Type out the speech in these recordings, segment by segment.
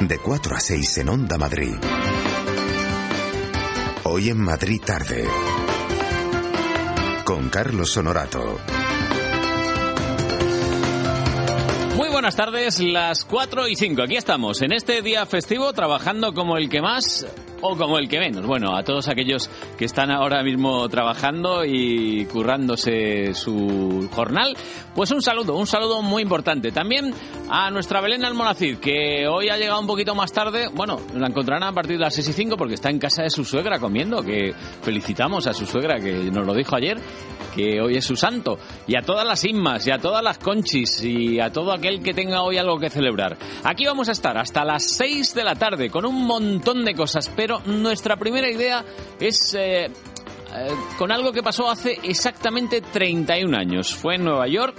De 4 a 6 en Onda Madrid. Hoy en Madrid tarde. Con Carlos Honorato. Muy buenas tardes, las 4 y 5. Aquí estamos, en este día festivo, trabajando como el que más o como el que menos. Bueno, a todos aquellos que están ahora mismo trabajando y currándose su jornal, pues un saludo, un saludo muy importante. También a nuestra Belén Almonacid, que hoy ha llegado un poquito más tarde. Bueno, la encontrarán a partir de las 6 y 5 porque está en casa de su suegra comiendo, que felicitamos a su suegra, que nos lo dijo ayer, que hoy es su santo. Y a todas las Inmas, y a todas las Conchis, y a todo aquel que tenga hoy algo que celebrar. Aquí vamos a estar hasta las 6 de la tarde con un montón de cosas, pero nuestra primera idea es... Eh, eh, con algo que pasó hace exactamente 31 años. Fue en Nueva York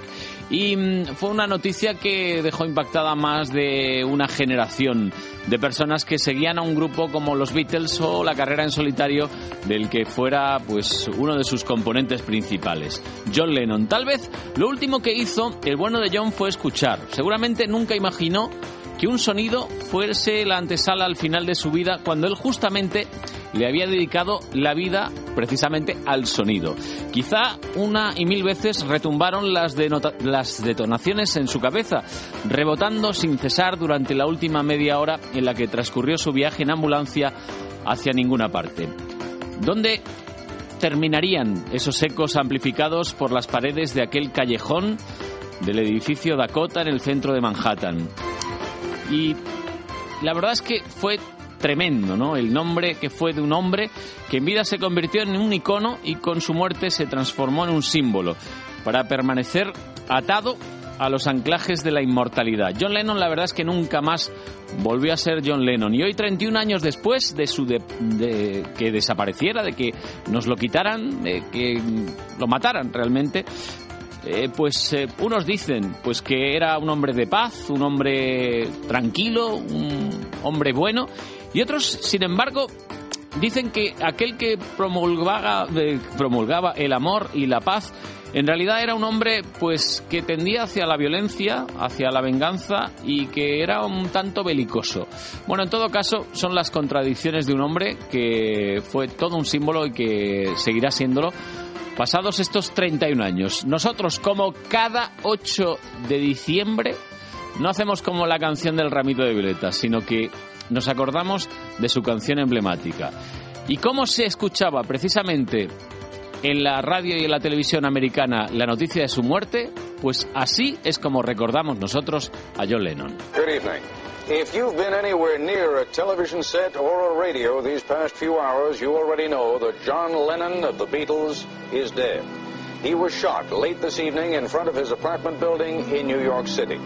y mm, fue una noticia que dejó impactada más de una generación de personas que seguían a un grupo como los Beatles o la carrera en solitario del que fuera pues uno de sus componentes principales, John Lennon. Tal vez lo último que hizo el bueno de John fue escuchar. Seguramente nunca imaginó que un sonido fuese la antesala al final de su vida cuando él justamente le había dedicado la vida precisamente al sonido. Quizá una y mil veces retumbaron las, las detonaciones en su cabeza, rebotando sin cesar durante la última media hora en la que transcurrió su viaje en ambulancia hacia ninguna parte. ¿Dónde terminarían esos ecos amplificados por las paredes de aquel callejón del edificio Dakota en el centro de Manhattan? Y la verdad es que fue tremendo, ¿no? El nombre que fue de un hombre que en vida se convirtió en un icono y con su muerte se transformó en un símbolo para permanecer atado a los anclajes de la inmortalidad. John Lennon la verdad es que nunca más volvió a ser John Lennon y hoy 31 años después de su de, que desapareciera, de que nos lo quitaran, de que lo mataran realmente, eh, pues eh, unos dicen pues que era un hombre de paz, un hombre tranquilo, un hombre bueno, y otros, sin embargo, dicen que aquel que promulgaba, eh, promulgaba el amor y la paz en realidad era un hombre pues que tendía hacia la violencia, hacia la venganza y que era un tanto belicoso. Bueno, en todo caso, son las contradicciones de un hombre que fue todo un símbolo y que seguirá siéndolo pasados estos 31 años. Nosotros, como cada 8 de diciembre, no hacemos como la canción del ramito de violetas, sino que nos acordamos de su canción emblemática. ¿Y cómo se escuchaba precisamente en la radio y en la televisión americana la noticia de su muerte? Pues así es como recordamos nosotros a John Lennon. If you've been anywhere near a television set or a radio these past few hours, you already know that John Lennon of the Beatles is dead. He was shot late this evening in front of his apartment building in New York City.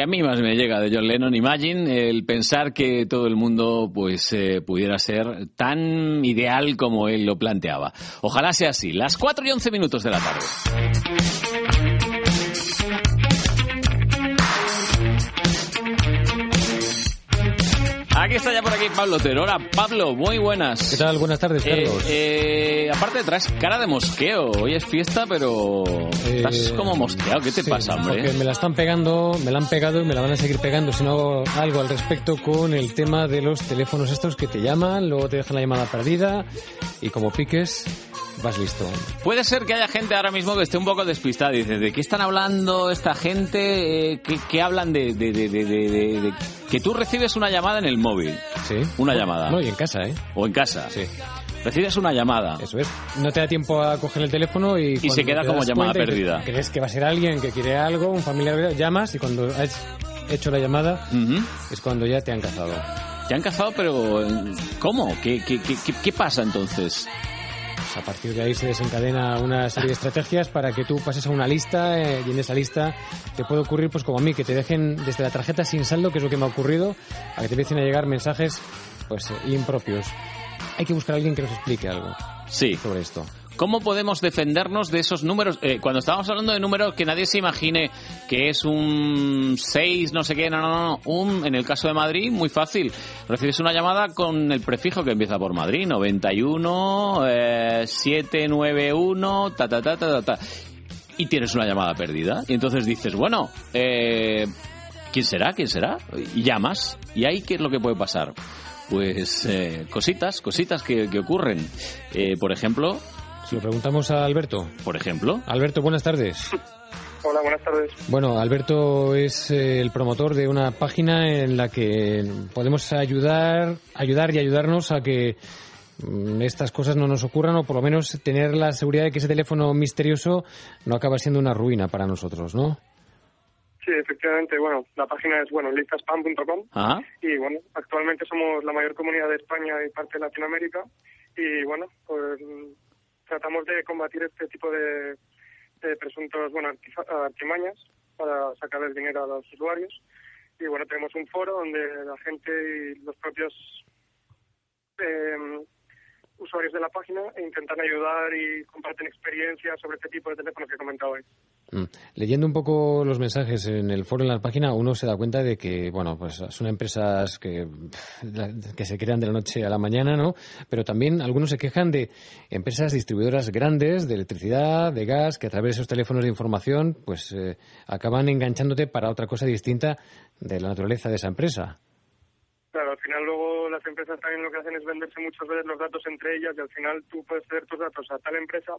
Que a mí más me llega de John Lennon, Imagine, el pensar que todo el mundo pues eh, pudiera ser tan ideal como él lo planteaba. Ojalá sea así. Las 4 y 11 minutos de la tarde. Pablo Otero. Hola, Pablo, muy buenas. ¿Qué tal? Buenas tardes, Eh, Carlos. eh, aparte traes cara de mosqueo. Hoy es fiesta, pero estás Eh, como mosqueado. ¿Qué te sí, pasa, hombre? Porque me la están pegando, me la han pegado y me la van a seguir pegando si no hago algo al respecto con el tema de los teléfonos estos que te llaman, luego te dejan la llamada perdida y como piques, vas listo. Puede ser que haya gente ahora mismo que esté un poco despistada. Dice, ¿de qué están hablando esta gente? Eh, ¿qué, qué hablan de, Que tú recibes una llamada en el móvil Sí. Una llamada. No, y en casa, ¿eh? o en casa. Sí. Recibes una llamada. Eso es. No te da tiempo a coger el teléfono y... se cuando queda como llamada y perdida. Crees que va a ser alguien que quiere algo, un familiar, llamas y cuando has hecho la llamada es cuando ya te han cazado. Te han cazado, pero eh, ¿cómo? ¿Qué, qué, qué, qué- qué pasa entonces? Pues a partir de ahí se desencadena una serie de estrategias para que tú pases a una lista eh, y en esa lista te puede ocurrir, pues como a mí, que te dejen desde la tarjeta sin saldo, que es lo que me ha ocurrido, a que te empiecen a llegar mensajes pues eh, impropios. Hay que buscar a alguien que nos explique algo Sí. sobre esto. ¿Cómo podemos defendernos de esos números? Eh, cuando estábamos hablando de números, que nadie se imagine que es un 6, no sé qué, no, no, no. Un, en el caso de Madrid, muy fácil. Recibes una llamada con el prefijo que empieza por Madrid, 91, eh, 791, ta, ta, ta, ta, ta, ta. Y tienes una llamada perdida. Y entonces dices, bueno, eh, ¿quién será? ¿Quién será? Y llamas. ¿Y ahí qué es lo que puede pasar? Pues eh, cositas, cositas que, ocurren. Eh, por ejemplo, Se lo preguntamos a Alberto. por ejemplo, Alberto, buenas tardes. Hola, buenas tardes. Bueno, Alberto es eh, el promotor de una página en la que podemos ayudar, ayudar y ayudarnos a que mm, estas cosas no nos ocurran o por lo menos tener la seguridad de que ese teléfono misterioso no acaba siendo una ruina para nosotros, ¿no? Sí, efectivamente, bueno, la página es, bueno, listaspam.com Ajá. y, bueno, actualmente somos la mayor comunidad de España y parte de Latinoamérica y, bueno, pues tratamos de combatir este tipo de, presuntos, bueno, artimañas para sacarles dinero a los usuarios y, bueno, tenemos un foro donde la gente y los propios eh, usuarios de la página intentan ayudar y comparten experiencias sobre este tipo de teléfonos que he comentado hoy. Mm. Leyendo un poco los mensajes en el foro, en la página, uno se da cuenta de que, bueno, pues son empresas que, que se crean de la noche a la mañana, ¿no? Pero también algunos se quejan de empresas distribuidoras grandes de electricidad, de gas, que a través de esos teléfonos de información, pues eh, acaban enganchándote para otra cosa distinta de la naturaleza de esa empresa. Claro, al final luego las empresas también lo que hacen es venderse muchas veces los datos entre ellas y al final tú puedes ceder tus datos a tal empresa,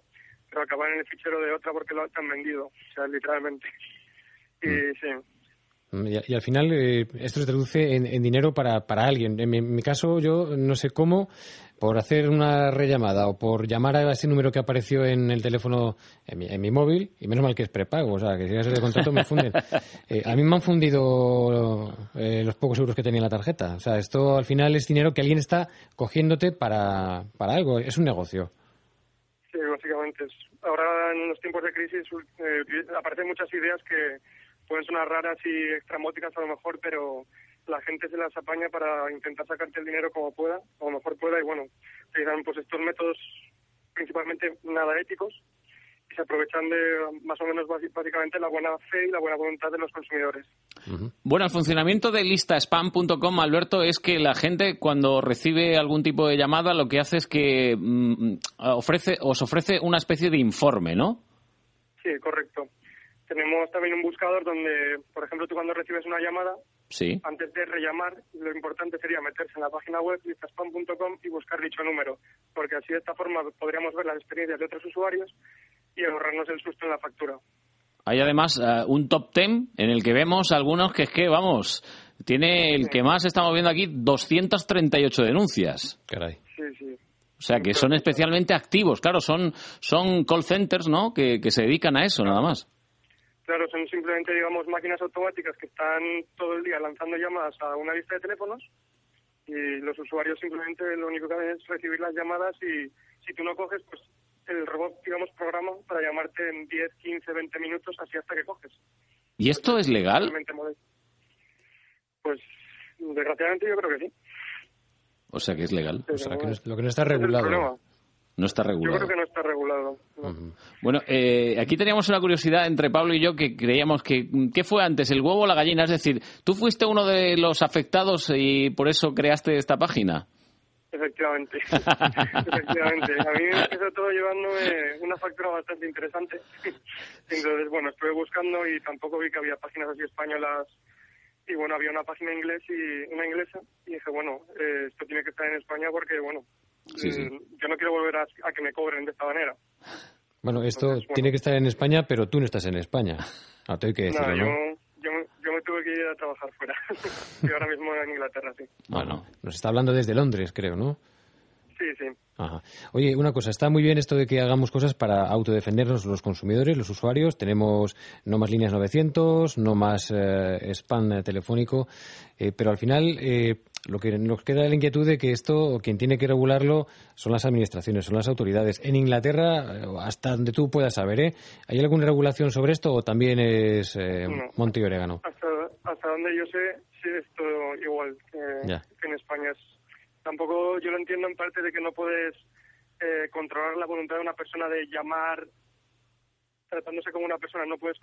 pero acabar en el fichero de otra porque lo han vendido, o sea, literalmente. Y sí, Mm, Y, y al final eh, esto se traduce en, en dinero para, para alguien. En mi, en mi caso, yo no sé cómo, por hacer una rellamada o por llamar a ese número que apareció en el teléfono, en mi, en mi móvil, y menos mal que es prepago, o sea, que si es de contrato me funden. Eh, a mí me han fundido eh, los pocos euros que tenía en la tarjeta. O sea, esto al final es dinero que alguien está cogiéndote para, para algo, es un negocio. sí, básicamente. es- Ahora en los tiempos de crisis eh, aparecen muchas ideas que pueden sonar raras y extramóticas a lo mejor, pero la gente se las apaña para intentar sacarte el dinero como pueda, como mejor pueda, y bueno, utilizan pues estos métodos principalmente nada éticos y se aprovechan de más o menos básicamente la buena fe y la buena voluntad de los consumidores. Bueno, el funcionamiento de listaspam.com, Alberto, es que la gente cuando recibe algún tipo de llamada lo que hace es que mm, ofrece, os ofrece una especie de informe, ¿no? Sí, correcto. Tenemos también un buscador donde, por ejemplo, tú cuando recibes una llamada, Sí. antes de rellamar, lo importante sería meterse en la página web listaspam.com y buscar dicho número, porque así de esta forma podríamos ver las experiencias de otros usuarios y ahorrarnos el susto en la factura. Hay además eh, un top 10 en el que vemos algunos que es que, vamos, tiene el que más estamos viendo aquí 238 denuncias. Caray. Sí, sí. O sea, que son especialmente activos. Claro, son, son call centers, ¿no? Que, que se dedican a eso, nada más. Claro, son simplemente, digamos, máquinas automáticas que están todo el día lanzando llamadas a una lista de teléfonos y los usuarios simplemente lo único que hacen es recibir las llamadas y si tú no coges, pues el robot, digamos, programa para llamarte en 10, 15, 20 minutos, así hasta que coges. ¿Y esto es legal? Pues, desgraciadamente yo creo que sí. O sea, que es legal. Pero, O sea, que no lo que no está es regulado. No está Yo regulado. creo que no está regulado. ¿no? Bueno, eh, aquí teníamos una curiosidad entre Pablo y yo que creíamos que ¿qué fue antes, el huevo o la gallina? Es decir, ¿tú fuiste uno de los afectados y por eso creaste esta página? Efectivamente. Efectivamente. A mí me empezó todo llevándome una factura bastante interesante. Entonces, bueno, estuve buscando y tampoco vi que había páginas así españolas. Y bueno, había una página inglés y una inglesa. Y dije, bueno, eh, esto tiene que estar en España porque, bueno, Sí, sí. mm, yo no quiero volver a, a que me cobren de esta manera. Bueno, esto Entonces, bueno. tiene que estar en España, pero tú no estás en España. Ah, te hay que decirlo, yo, ¿no? yo, me- yo me tuve que ir a trabajar fuera. Estoy ahora mismo en Inglaterra, sí. Bueno, Nos está hablando desde Londres, creo, ¿no? Sí, sí. Ajá. Oye, una cosa, está muy bien esto de que hagamos cosas para autodefendernos los consumidores, los usuarios. Tenemos no más líneas 900, no más eh, spam eh, telefónico, eh, pero al final eh, lo que nos queda la inquietud de que esto, quien tiene que regularlo son las administraciones, son las autoridades. En Inglaterra, eh, hasta donde tú puedas saber, ¿eh? ¿hay alguna regulación sobre esto o también es eh, No. monte y orégano? Hasta, hasta donde yo sé, sí es todo igual que, Ya. que en España. Es, tampoco yo lo entiendo en parte de que no puedes eh, controlar la voluntad de una persona de llamar tratándose como una persona. No puedes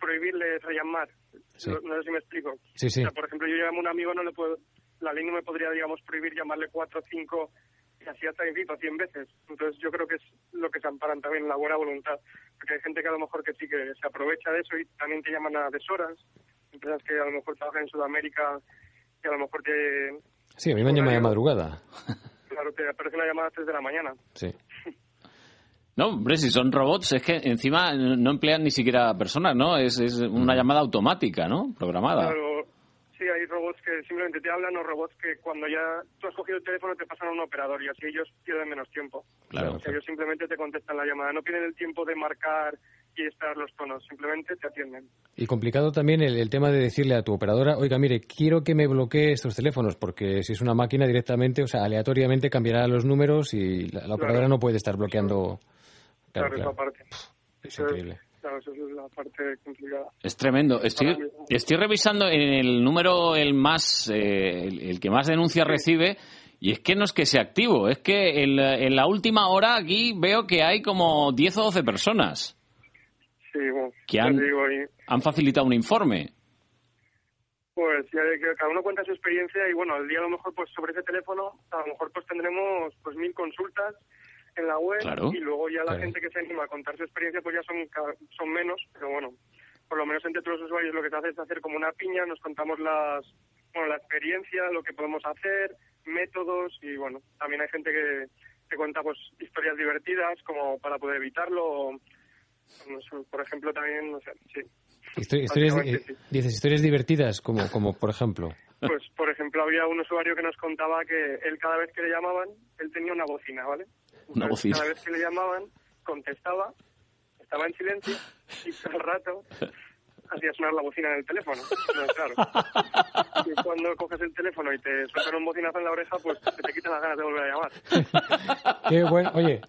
prohibirle rellamar. Sí. No, no sé si me explico. Sí, sí. O sea, por ejemplo, yo llamo a un amigo, no le puedo, la ley no me podría, digamos, prohibir llamarle cuatro, cinco y así hasta infinito, cien veces. Entonces yo creo que es lo que se amparan también la buena voluntad. Porque hay gente que a lo mejor que sí que se aprovecha de eso y también te llaman a deshoras. Empresas que a lo mejor trabajan en Sudamérica y a lo mejor te, Sí, a mí me han llamado de madrugada. claro, te aparece una llamada a las 3 de la mañana. Sí. no, hombre, si son robots, es que encima no emplean ni siquiera personas, ¿no? Es, es una llamada automática, ¿no? Programada. Claro, sí, hay robots que simplemente te hablan o robots que cuando ya tú has cogido el teléfono te pasan a un operador y así ellos pierden menos tiempo. Claro. O sea, ellos simplemente te contestan la llamada, no pierden el tiempo de marcar y esperar los tonos, simplemente te atienden. Y complicado también el, el tema de decirle a tu operadora, oiga, mire, quiero que me bloquee estos teléfonos, porque si es una máquina directamente, o sea, aleatoriamente cambiará los números y la, la operadora no puede estar bloqueando. Claro, Claro, claro. esa parte. Es increíble. Claro, eso es la parte complicada. Es tremendo. Estoy, estoy revisando en el número el más, eh, el, el que más denuncias recibe y es que no es que sea activo, es que en la, en la última hora aquí veo que hay como 10 o 12 personas Sí, bueno, Que han- te digo, y, han facilitado un informe. pues ya de que cada uno cuenta su experiencia y bueno, al día a lo mejor pues sobre ese teléfono a lo mejor pues tendremos pues mil consultas en la web Claro. y luego ya la Claro. gente que se anima a contar su experiencia pues ya son ca- son menos, pero bueno, por lo menos entre todos los usuarios lo que se hace es hacer como una piña, nos contamos las bueno, la experiencia, lo que podemos hacer, métodos y bueno, también hay gente que, que cuenta pues historias divertidas como para poder evitarlo o, por ejemplo también, no sé, sí. Histo- Historias, eh, dices, historias divertidas, como, como por ejemplo. Pues, por ejemplo, había un usuario que nos contaba que él cada vez que le llamaban, él tenía una bocina, ¿vale? Una bocina. Cada vez que le llamaban, contestaba, estaba en silencio y todo el rato hacía sonar la bocina en el teléfono. No, claro. Y cuando coges el teléfono y te sueltan un bocinazo en la oreja, pues se te quitan las ganas de volver a llamar. Qué bueno. Oye,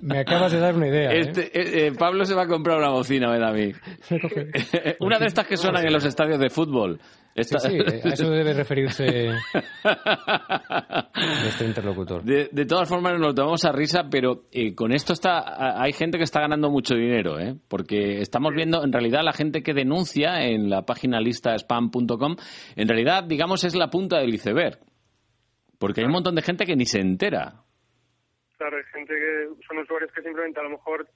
me acabas de dar una idea. ¿eh? Este, eh, eh, Pablo se va a comprar una bocina, da a mí. Una de estas que suenan en los estadios de fútbol. Esta- Sí, sí, eh, a eso debe referirse nuestro interlocutor. De, de todas formas nos lo tomamos a risa, pero eh, con esto está hay gente que está ganando mucho dinero, ¿eh? porque estamos viendo, en realidad, la gente que denuncia en la página lista spam.com, en realidad, digamos, es la punta del iceberg, porque hay un montón de gente que ni se entera. Claro, hay gente que son usuarios que simplemente a lo mejor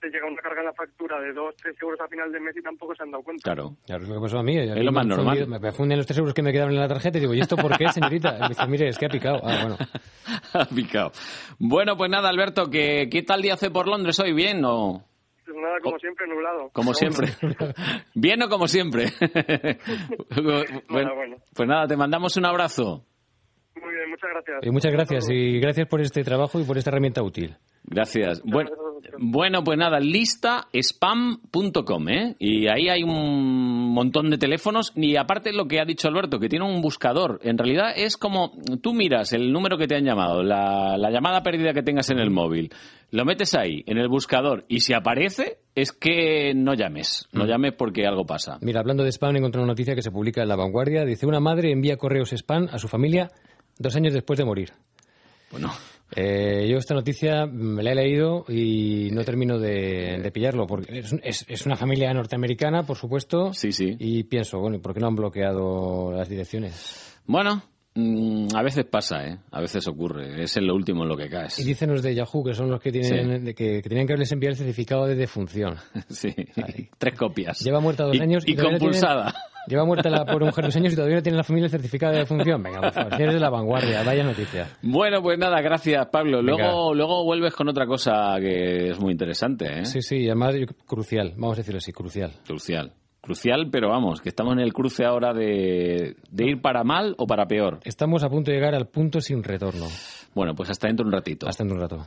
te llega una carga en la factura de 2, 3 euros a final de mes y tampoco se han dado cuenta. Claro. Claro, es lo que pasó a mí. Es lo más me normal. fundido- Me, funden los tres euros que me quedaban en la tarjeta y digo, ¿y esto por qué, señorita? Y me dice, mire, es que ha picado. Ah, bueno. Ha picado. Bueno, pues nada, Alberto, ¿qué, ¿qué tal día hace por Londres hoy? ¿Bien o...? Pues nada, como siempre, nublado. Como siempre. ¿Bien o como siempre? bueno, bueno. Pues nada, te mandamos un abrazo. bueno, Muy bien, muchas gracias. Y muchas gracias y gracias por este trabajo y por esta herramienta útil. Gracias. Bueno, bueno, pues nada, listaspam.com, ¿eh? Y ahí hay un montón de teléfonos y aparte lo que ha dicho Alberto, que tiene un buscador. En realidad es como tú miras el número que te han llamado, la, la llamada perdida que tengas en el móvil, lo metes ahí, en el buscador, y si aparece, es que no llames. No llames porque algo pasa. Mira, hablando de spam, encontré una noticia que se publica en La Vanguardia. Dice, una madre envía correos spam a su familia dos años después de morir. Bueno, Eh, yo esta noticia me la he leído y no termino de, de pillarlo, porque es, es- es una familia norteamericana, por supuesto, sí, sí. y pienso, bueno, ¿y por qué no han bloqueado las direcciones? Bueno, mm, a veces pasa, ¿eh? A veces ocurre. Es en lo último en lo que caes. Y dicen los de Yahoo, que son los que tienen de que, que tenían que haberles enviado el certificado de defunción. Sí, tres copias. Lleva muerta dos Y- años y, compulsada. Lleva muerta la pobre mujer dos años y todavía no tiene la familia el certificado de defunción. Venga, por favor, señores de la vanguardia, vaya noticia. Bueno, pues nada, gracias, Pablo. Venga. Luego, luego vuelves con otra cosa que es muy interesante, ¿eh? Sí, sí, además crucial, vamos a decirlo así, crucial. Crucial. Crucial, pero vamos, que estamos en el cruce ahora de, de ir para mal o para peor. Estamos a punto de llegar al punto sin retorno. Bueno, pues hasta dentro de un ratito. Hasta en un rato.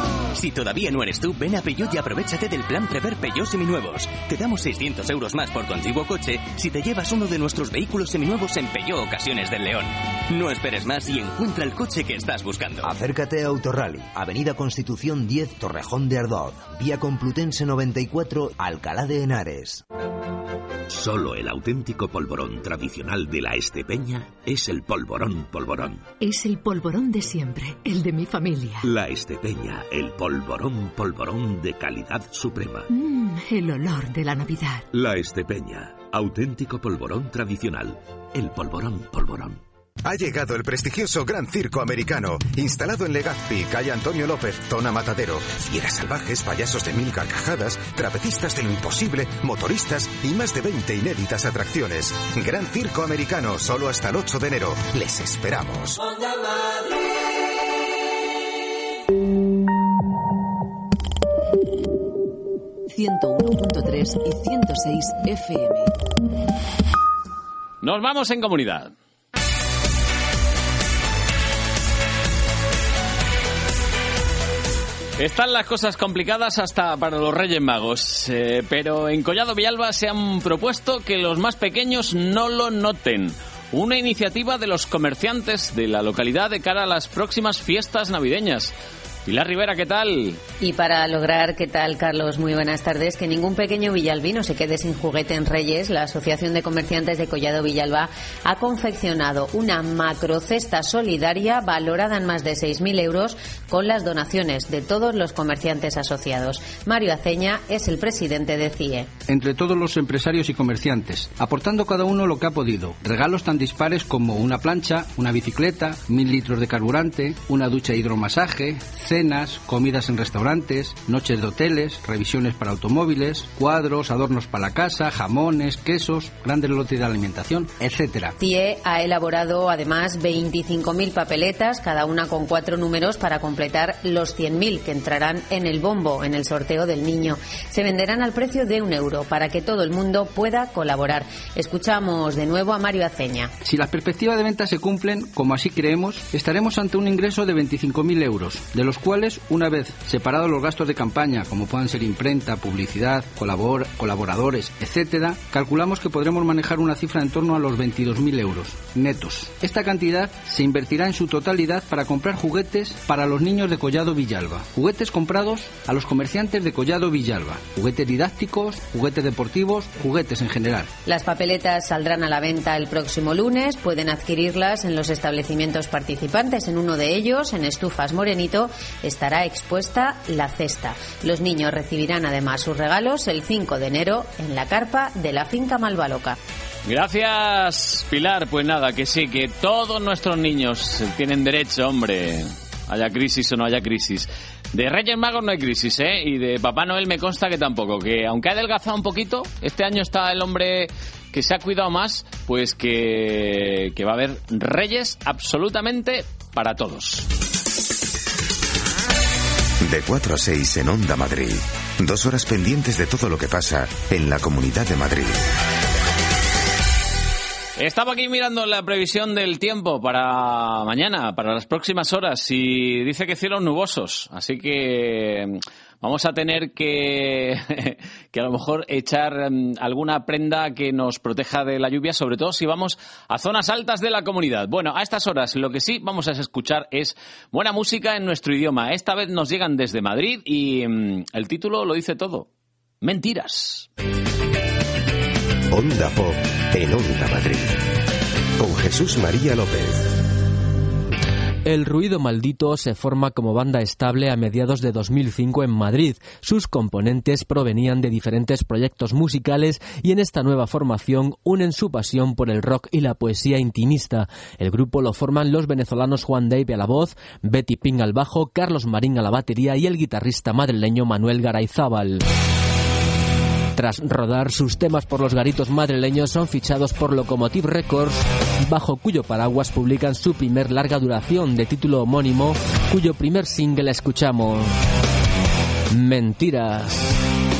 Si todavía no eres tú, ven a Peugeot y aprovechate del plan Prever Peugeot Seminuevos. Te damos 600 euros más por tu antiguo coche si te llevas uno de nuestros vehículos seminuevos en Peugeot Ocasiones del León. No esperes más y encuentra el coche que estás buscando. Acércate a Autorally, Avenida Constitución 10, Torrejón de Ardoz, Vía Complutense 94, Alcalá de Henares. Solo el auténtico polvorón tradicional de la Estepeña es el polvorón polvorón. Es el polvorón de siempre, el de mi familia. La Estepeña, el polvorón polvorón de calidad suprema. Mmm, el olor de la Navidad. La Estepeña, auténtico polvorón tradicional. El polvorón polvorón. Ha llegado el prestigioso Gran Circo Americano, instalado en Legazpi, calle Antonio López, zona Matadero. Fieras salvajes, payasos de mil carcajadas, trapecistas de lo imposible, motoristas y más de 20 inéditas atracciones. Gran Circo Americano, solo hasta el 8 de enero. Les esperamos. 101.3 y 106 FM. Nos vamos en comunidad. Están las cosas complicadas hasta para los Reyes Magos, eh, pero en Collado Villalba se han propuesto que los más pequeños no lo noten. Una iniciativa de los comerciantes de la localidad de cara a las próximas fiestas navideñas. Pilar Rivera, ¿qué tal? Y para lograr, ¿qué tal, Carlos? Muy buenas tardes. Que ningún pequeño villalbino se quede sin juguete en Reyes, la Asociación de Comerciantes de Collado Villalba ha confeccionado una macrocesta solidaria valorada en más de 6.000 euros con las donaciones de todos los comerciantes asociados. Mario Aceña es el presidente de CIE. entre todos los empresarios y comerciantes, aportando cada uno lo que ha podido. Regalos tan dispares como una plancha, una bicicleta, mil litros de carburante, una ducha hidromasaje, cenas, comidas en restaurantes, noches de hoteles, revisiones para automóviles, cuadros, adornos para la casa, jamones, quesos, grandes lotes de alimentación, etcétera. TIE ha elaborado además 25.000 papeletas, cada una con cuatro números para completar los 100.000 que entrarán en el bombo en el sorteo del niño. Se venderán al precio de un euro para que todo el mundo pueda colaborar. Escuchamos de nuevo a Mario Aceña. Si las perspectivas de venta se cumplen, como así creemos, estaremos ante un ingreso de 25.000 euros, de los cuales, una vez separados los gastos de campaña, como puedan ser imprenta, publicidad, colabor, colaboradores, etcétera, calculamos que podremos manejar una cifra en torno a los 22.000 euros netos. Esta cantidad se invertirá en su totalidad para comprar juguetes para los niños de Collado Villalba. Juguetes comprados a los comerciantes de Collado Villalba. Juguetes didácticos, juguetes deportivos, juguetes en general. Las papeletas saldrán a la venta el próximo lunes. Pueden adquirirlas en los establecimientos participantes. En uno de ellos, en Estufas Morenito, estará expuesta la cesta. Los niños recibirán además sus regalos el 5 de enero en la carpa de la finca Malvaloca. Gracias, Pilar. Pues nada, que sí, que todos nuestros niños tienen derecho, hombre. Haya crisis o no haya crisis. De Reyes Magos no hay crisis, ¿eh? Y de Papá Noel me consta que tampoco. Que aunque ha adelgazado un poquito, este año está el hombre que se ha cuidado más, pues que, que va a haber Reyes absolutamente para todos. De 4 a 6 en Onda Madrid. Dos horas pendientes de todo lo que pasa en la Comunidad de Madrid. Estaba aquí mirando la previsión del tiempo para mañana, para las próximas horas, y dice que cielos nubosos. Así que vamos a tener que, que a lo mejor echar mm, alguna prenda que nos proteja de la lluvia, sobre todo si vamos a zonas altas de la comunidad. Bueno, a estas horas lo que sí vamos a escuchar es buena música en nuestro idioma. Esta vez nos llegan desde Madrid y mm, el título lo dice todo. Mentiras. Onda Pop en Onda Madrid. Con Jesús María López. El Ruido Maldito se forma como banda estable a mediados de 2005 en Madrid. Sus componentes provenían de diferentes proyectos musicales y en esta nueva formación unen su pasión por el rock y la poesía intimista. El grupo lo forman los venezolanos Juan Dave a la voz, Betty Ping al bajo, Carlos Marín a la batería y el guitarrista madrileño Manuel Garayzábal. Tras rodar sus temas por los garitos madrileños, son fichados por Locomotive Records, bajo cuyo paraguas publican su primer larga duración de título homónimo, cuyo primer single escuchamos. Mentiras.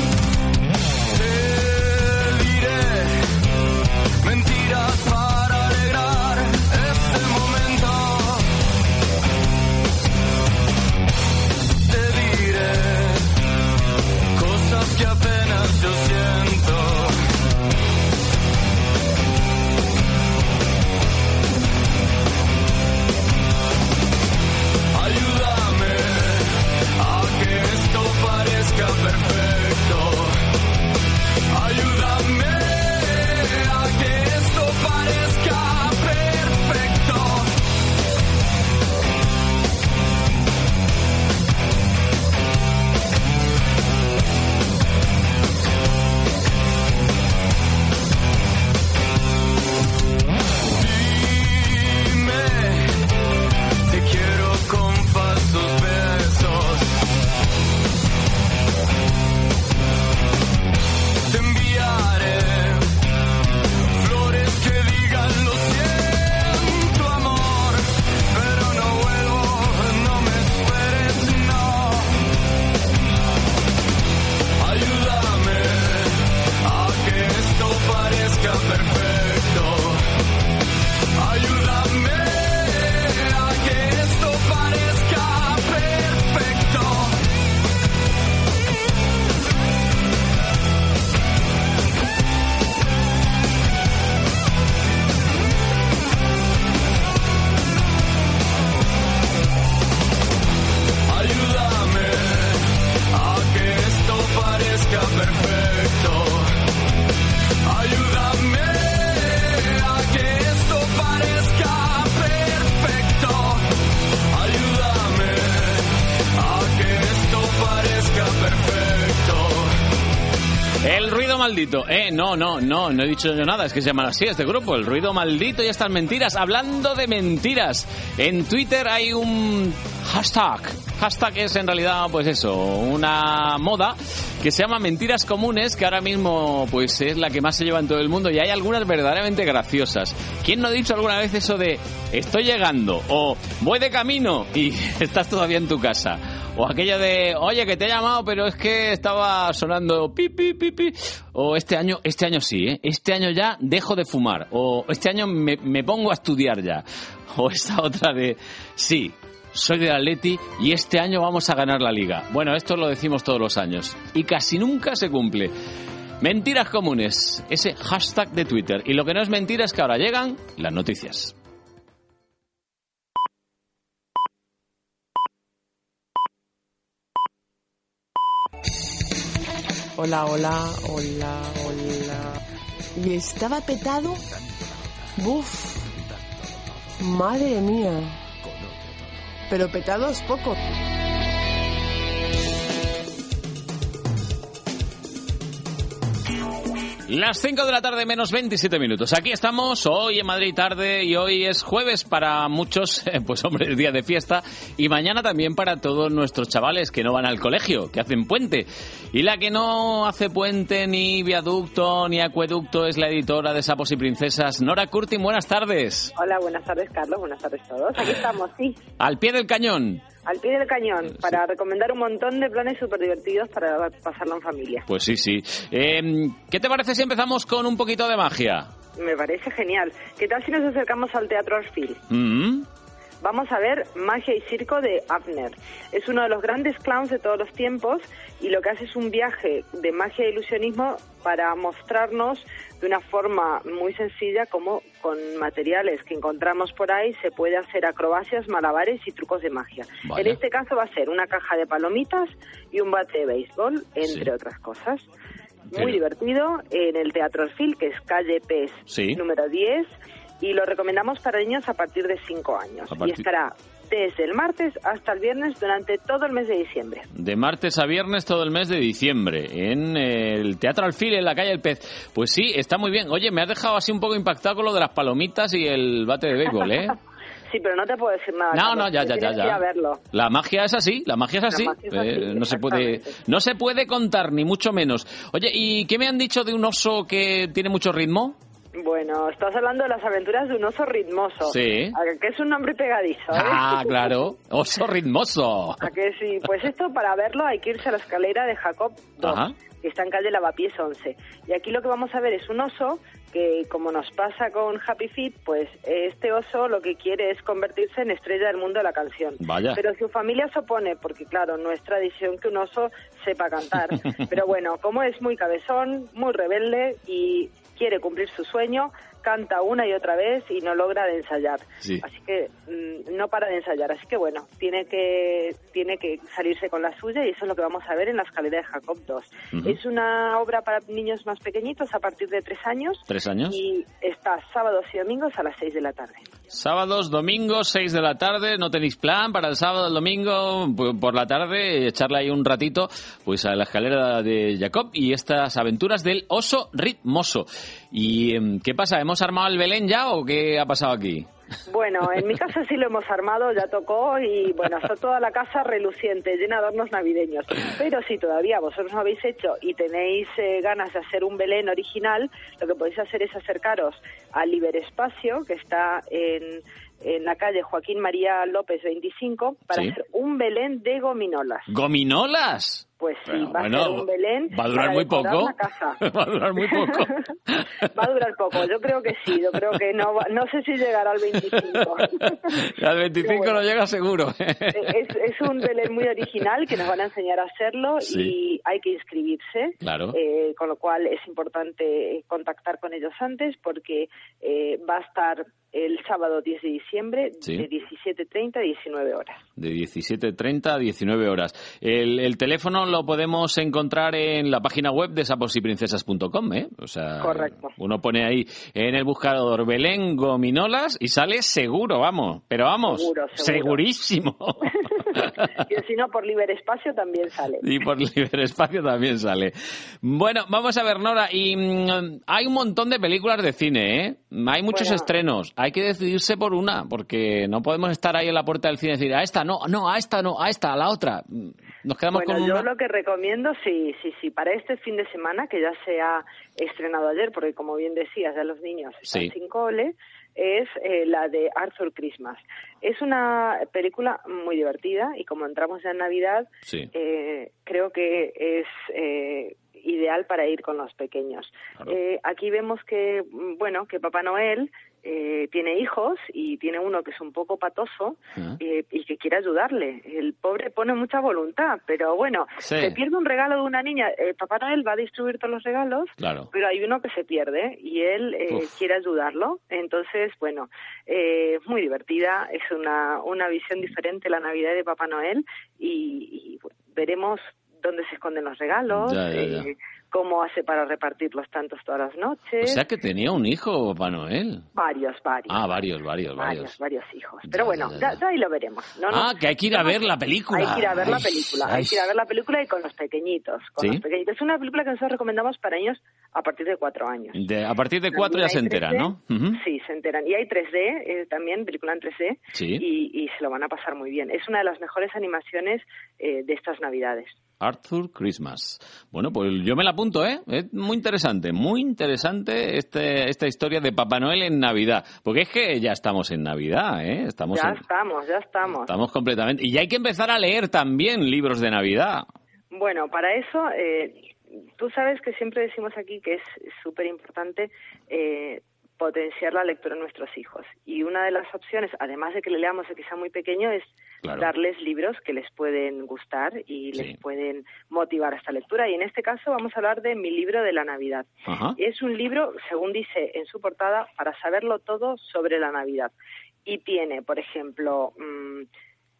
Eh, no, no, no, no he dicho yo nada. Es que se llama así este grupo. El ruido maldito y estas mentiras. Hablando de mentiras. En Twitter hay un hashtag. Hashtag es en realidad, pues eso, una moda que se llama mentiras comunes, que ahora mismo pues es la que más se lleva en todo el mundo y hay algunas verdaderamente graciosas. ¿Quién no ha dicho alguna vez eso de estoy llegando o voy de camino y estás todavía en tu casa? O aquella de, oye, que te he llamado, pero es que estaba sonando pi, pi, pi, pi. O este año, este año sí, ¿eh? Este año ya dejo de fumar. O este año me, me pongo a estudiar ya. O esta otra de, sí, soy del Atleti y este año vamos a ganar la liga. Bueno, esto lo decimos todos los años. Y casi nunca se cumple. Mentiras comunes, ese hashtag de Twitter. Y lo que no es mentira es que ahora llegan las noticias. Hola, hola, hola, hola. ¿Y estaba petado? Buf. Madre mía. Pero petado es poco. Las 5 de la tarde menos 27 minutos. Aquí estamos hoy en Madrid tarde y hoy es jueves para muchos, pues hombre, el día de fiesta y mañana también para todos nuestros chavales que no van al colegio, que hacen puente. Y la que no hace puente ni viaducto ni acueducto es la editora de Sapos y Princesas, Nora Curtin. Buenas tardes. Hola, buenas tardes, Carlos. Buenas tardes a todos. Aquí estamos, sí. Al pie del cañón. Al pie del cañón, para recomendar un montón de planes súper divertidos para pasarlo en familia. Pues sí, sí. Eh, ¿Qué te parece si empezamos con un poquito de magia? Me parece genial. ¿Qué tal si nos acercamos al Teatro Orfil? Mm. Vamos a ver Magia y Circo de Abner. Es uno de los grandes clowns de todos los tiempos y lo que hace es un viaje de magia e ilusionismo para mostrarnos de una forma muy sencilla cómo con materiales que encontramos por ahí se puede hacer acrobacias, malabares y trucos de magia. Vaya. En este caso va a ser una caja de palomitas y un bate de béisbol, entre Sí. otras cosas. Muy Pero- divertido en el Teatro Orfil, que es calle PES Sí. número 10 y lo recomendamos para niños a partir de 5 años. Y estará desde el martes hasta el viernes durante todo el mes de diciembre. De martes a viernes todo el mes de diciembre en eh, el Teatro Alfil en la calle El Pez. Pues sí, está muy bien. Oye, me has dejado así un poco impactado con lo de las palomitas y el bate de béisbol, ¿eh? Sí, pero no te puedo decir nada. No, no, ya, ya, ya, ya. verlo. La magia es así, la magia es La así. magia es así, Eh, no se puede, no se puede contar ni mucho menos. Oye, ¿y qué me han dicho de un oso que tiene mucho ritmo? Bueno, estás hablando de las aventuras de un oso ritmoso. Sí. A que es un nombre pegadizo, ¿eh? Ah, claro, oso ritmoso. A que sí, pues esto para verlo hay que irse a la escalera de Jacob 2, Ajá. que está en calle Lavapiés 11. Y aquí lo que vamos a ver es un oso que, como nos pasa con Happy Feet, pues este oso lo que quiere es convertirse en estrella del mundo de la canción. Vaya. Pero su familia se opone, porque claro, no es tradición que un oso sepa cantar. Pero bueno, como es muy cabezón, muy rebelde y quiere cumplir su sueño, canta una y otra vez y no logra de ensayar. Sí. Así que mm, no para de ensayar. Así que bueno, tiene que, tiene que salirse con la suya y eso es lo que vamos a ver en la escalera de Jacob 2. Ujú. Es una obra para niños más pequeñitos a partir de tres años. ¿Tres años? Y está sábados y domingos a las seis de la tarde. Sábados, domingos, 6 de la tarde, ¿no tenéis plan para el sábado, el domingo, por la tarde, echarle ahí un ratito, pues a la escalera de Jacob y estas aventuras del oso ritmoso. ¿Y em, qué pasa? ¿Hemos armado el Belén ya o qué ha pasado aquí? Bueno, en mi casa sí lo hemos armado, ya tocó y bueno, está toda la casa reluciente, llena de adornos navideños. Pero si todavía vosotros no habéis hecho y tenéis eh, ganas de hacer un Belén original, lo que podéis hacer es acercaros al Liberespacio, que está en, en la calle Joaquín María López 25, para Sí. hacer un Belén de gominolas. ¿Gominolas? Pues sí, Pero, va a bueno, ser un Belén va a durar muy poco. Va a durar muy poco. Va a durar poco, yo creo que sí, yo creo que no, no sé si llegará al 25. Al 25 no llega seguro. es, es un Belén muy original que nos van a enseñar a hacerlo Sí. y hay que inscribirse, Claro. eh, con lo cual es importante contactar con ellos antes porque eh, va a estar el sábado 10 de diciembre Sí. de 17.30 a 19 horas. De 17.30 a 19 horas. El, el teléfono lo podemos encontrar en la página web de saposyprincesas.com, ¿eh? O sea, Correcto. uno pone ahí en el buscador Belén Gominolas y sale seguro, vamos. Pero vamos, Seguro, seguro. segurísimo. Y si no, por Libre Espacio también sale. Y por libre espacio también sale. Bueno, vamos a ver, Nora, y mm, hay un montón de películas de cine, ¿eh? Hay muchos Bueno. estrenos. Hay que decidirse por una, porque no podemos estar ahí en la puerta del cine y decir, a esta no, no, a esta no, a esta, a la otra. Nos quedamos Bueno, con yo una. lo que recomiendo, sí, sí, sí, para este fin de semana, que ya se ha estrenado ayer, porque como bien decías, ya los niños están Sí. sin cole, es eh, la de Arthur Christmas. Es una película muy divertida y como entramos ya en Navidad, Sí. eh, creo que es eh, ideal para ir con los pequeños. Eh, aquí vemos que, mm, bueno, que Papá Noel eh, tiene hijos y tiene uno que es un poco patoso eh, y que quiere ayudarle. El pobre pone mucha voluntad, pero bueno, Sí. se pierde un regalo de una niña. Eh, Papá Noel va a distribuir todos los regalos, Claro. pero hay uno que se pierde y él eh, quiere ayudarlo. Entonces, bueno, eh, es muy divertida, es una, una visión diferente la Navidad de Papá Noel y, y, bueno, veremos dónde se esconden los regalos, Ya, ya, ya. eh, cómo hace para repartirlos tantos todas las O noches. sea que tenía un hijo, Papá Noel. Varios, varios. Ah, varios, varios, Varios, varios. varios hijos. Pero bueno, ya, ya ahí lo veremos. No, no. Ah, que hay que ir a ver la película. Hay que ir a ver la Ay, película, ay. hay que ir a ver la película y con los pequeñitos. Con ¿Sí? los pequeñitos. Es una película que nosotros recomendamos para niños a partir de cuatro años. De- a partir de cuatro ya se enteran, 3D. ¿no? Ujú. Sí, se enteran. Y hay 3D eh, también, película en 3D, Sí. y, y se lo van a pasar muy bien. Es una de las mejores animaciones eh, de estas Navidades. Arthur Christmas. Bueno, pues yo me la ¿eh? Es muy interesante, muy interesante este, esta historia de Papá Noel en Navidad. Porque es que ya estamos en Navidad, ¿eh? Estamos, ya en- estamos, ya estamos. estamos completamente. Y ya hay que empezar a leer también libros de Navidad. Bueno, para eso, eh, tú sabes que siempre decimos aquí que es súper importante eh, potenciar la lectura en nuestros hijos. Y una de las opciones, además de que le leamos a que sea muy pequeño, es Claro. darles libros que les pueden gustar y les pueden motivar a esta lectura. Y en este caso vamos a hablar de mi libro de la Navidad. Ajá. Es un libro, según dice en su portada, para saberlo todo sobre la Navidad. Y tiene, por ejemplo, mm,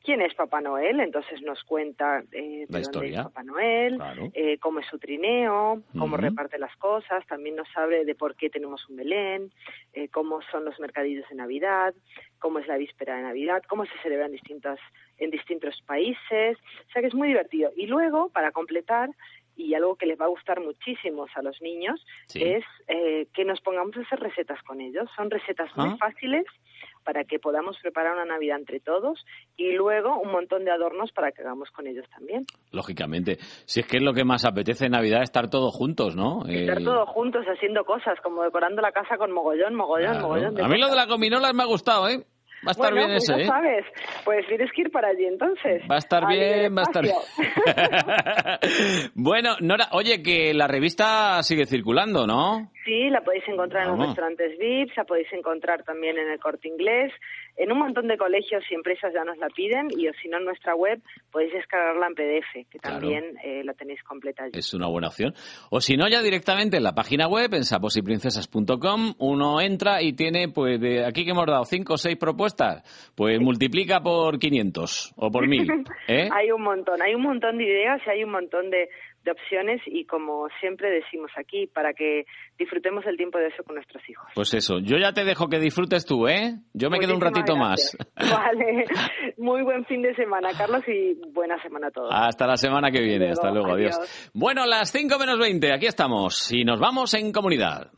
quién es Papá Noel, entonces nos cuenta eh, de La dónde es Papá Noel, Claro. eh, cómo es su trineo, cómo reparte las cosas, también nos habla de por qué tenemos un Belén, eh, cómo son los mercadillos de Navidad, cómo es la víspera de Navidad, cómo se celebra en distintas en distintos países, o sea que es muy divertido. Y luego, para completar, y algo que les va a gustar muchísimo a los niños, Sí. es eh, que nos pongamos a hacer recetas con ellos. Son recetas muy Ah. fáciles para que podamos preparar una Navidad entre todos y luego un montón de adornos para que hagamos con ellos también. Lógicamente. Si es que es lo que más apetece en Navidad, estar todos juntos, ¿no? Estar Eh, todos juntos haciendo cosas, como decorando la casa con mogollón, mogollón, claro. mogollón. de A mí lo de las gominolas me ha gustado, ¿eh? Va a estar bueno, bien pues ese, ¿eh? sabes, pues tienes que ir para allí entonces. Va a estar bien, va a estar bien. Bueno, Nora, oye, que la revista sigue circulando, ¿no? Sí, la podéis encontrar en los restaurantes VIPs, la podéis encontrar también en el Corte Inglés, en un montón de colegios y empresas ya nos la piden y o si no en nuestra web podéis descargarla en PDF, que Claro. también eh, la tenéis completa allí. Es una buena opción. O si no, ya directamente en la página web, en saposyprincesas.com, uno entra y tiene, pues, de aquí que hemos dado cinco o seis propuestas, pues multiplica por 500 o por 1000, ¿eh? hay un montón, hay un montón de ideas y hay un montón de, de opciones y como siempre decimos aquí, para que disfrutemos el tiempo de eso con nuestros hijos. Pues eso, yo ya te dejo que disfrutes tú, ¿eh? Yo me quedo un ratito más. Vale, muy buen fin de semana, Carlos, y buena semana a todos. Hasta la semana que viene, Luego, hasta luego, adiós. adiós. Bueno, las 5 menos 20, aquí estamos y nos vamos en comunidad.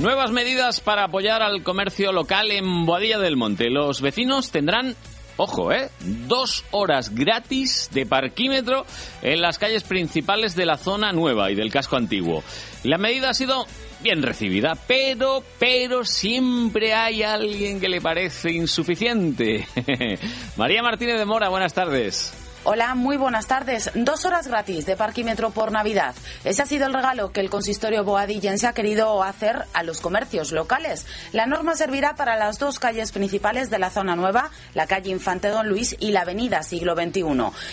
Nuevas medidas para apoyar al comercio local en Boadilla del Monte. Los vecinos tendrán, ojo, ¿eh? Dos horas gratis de parquímetro en las calles principales de la zona nueva y del casco antiguo. La medida ha sido bien recibida, pero, pero siempre hay alguien que le parece insuficiente. María Martínez de Mora, buenas tardes. Hola, muy buenas tardes. Dos horas gratis de parquímetro por Navidad. Ese ha sido el regalo que el consistorio boadillense ha querido hacer a los comercios locales. La norma servirá para las dos calles principales de la zona nueva, la calle Infante Don Luis y la avenida Siglo XXI.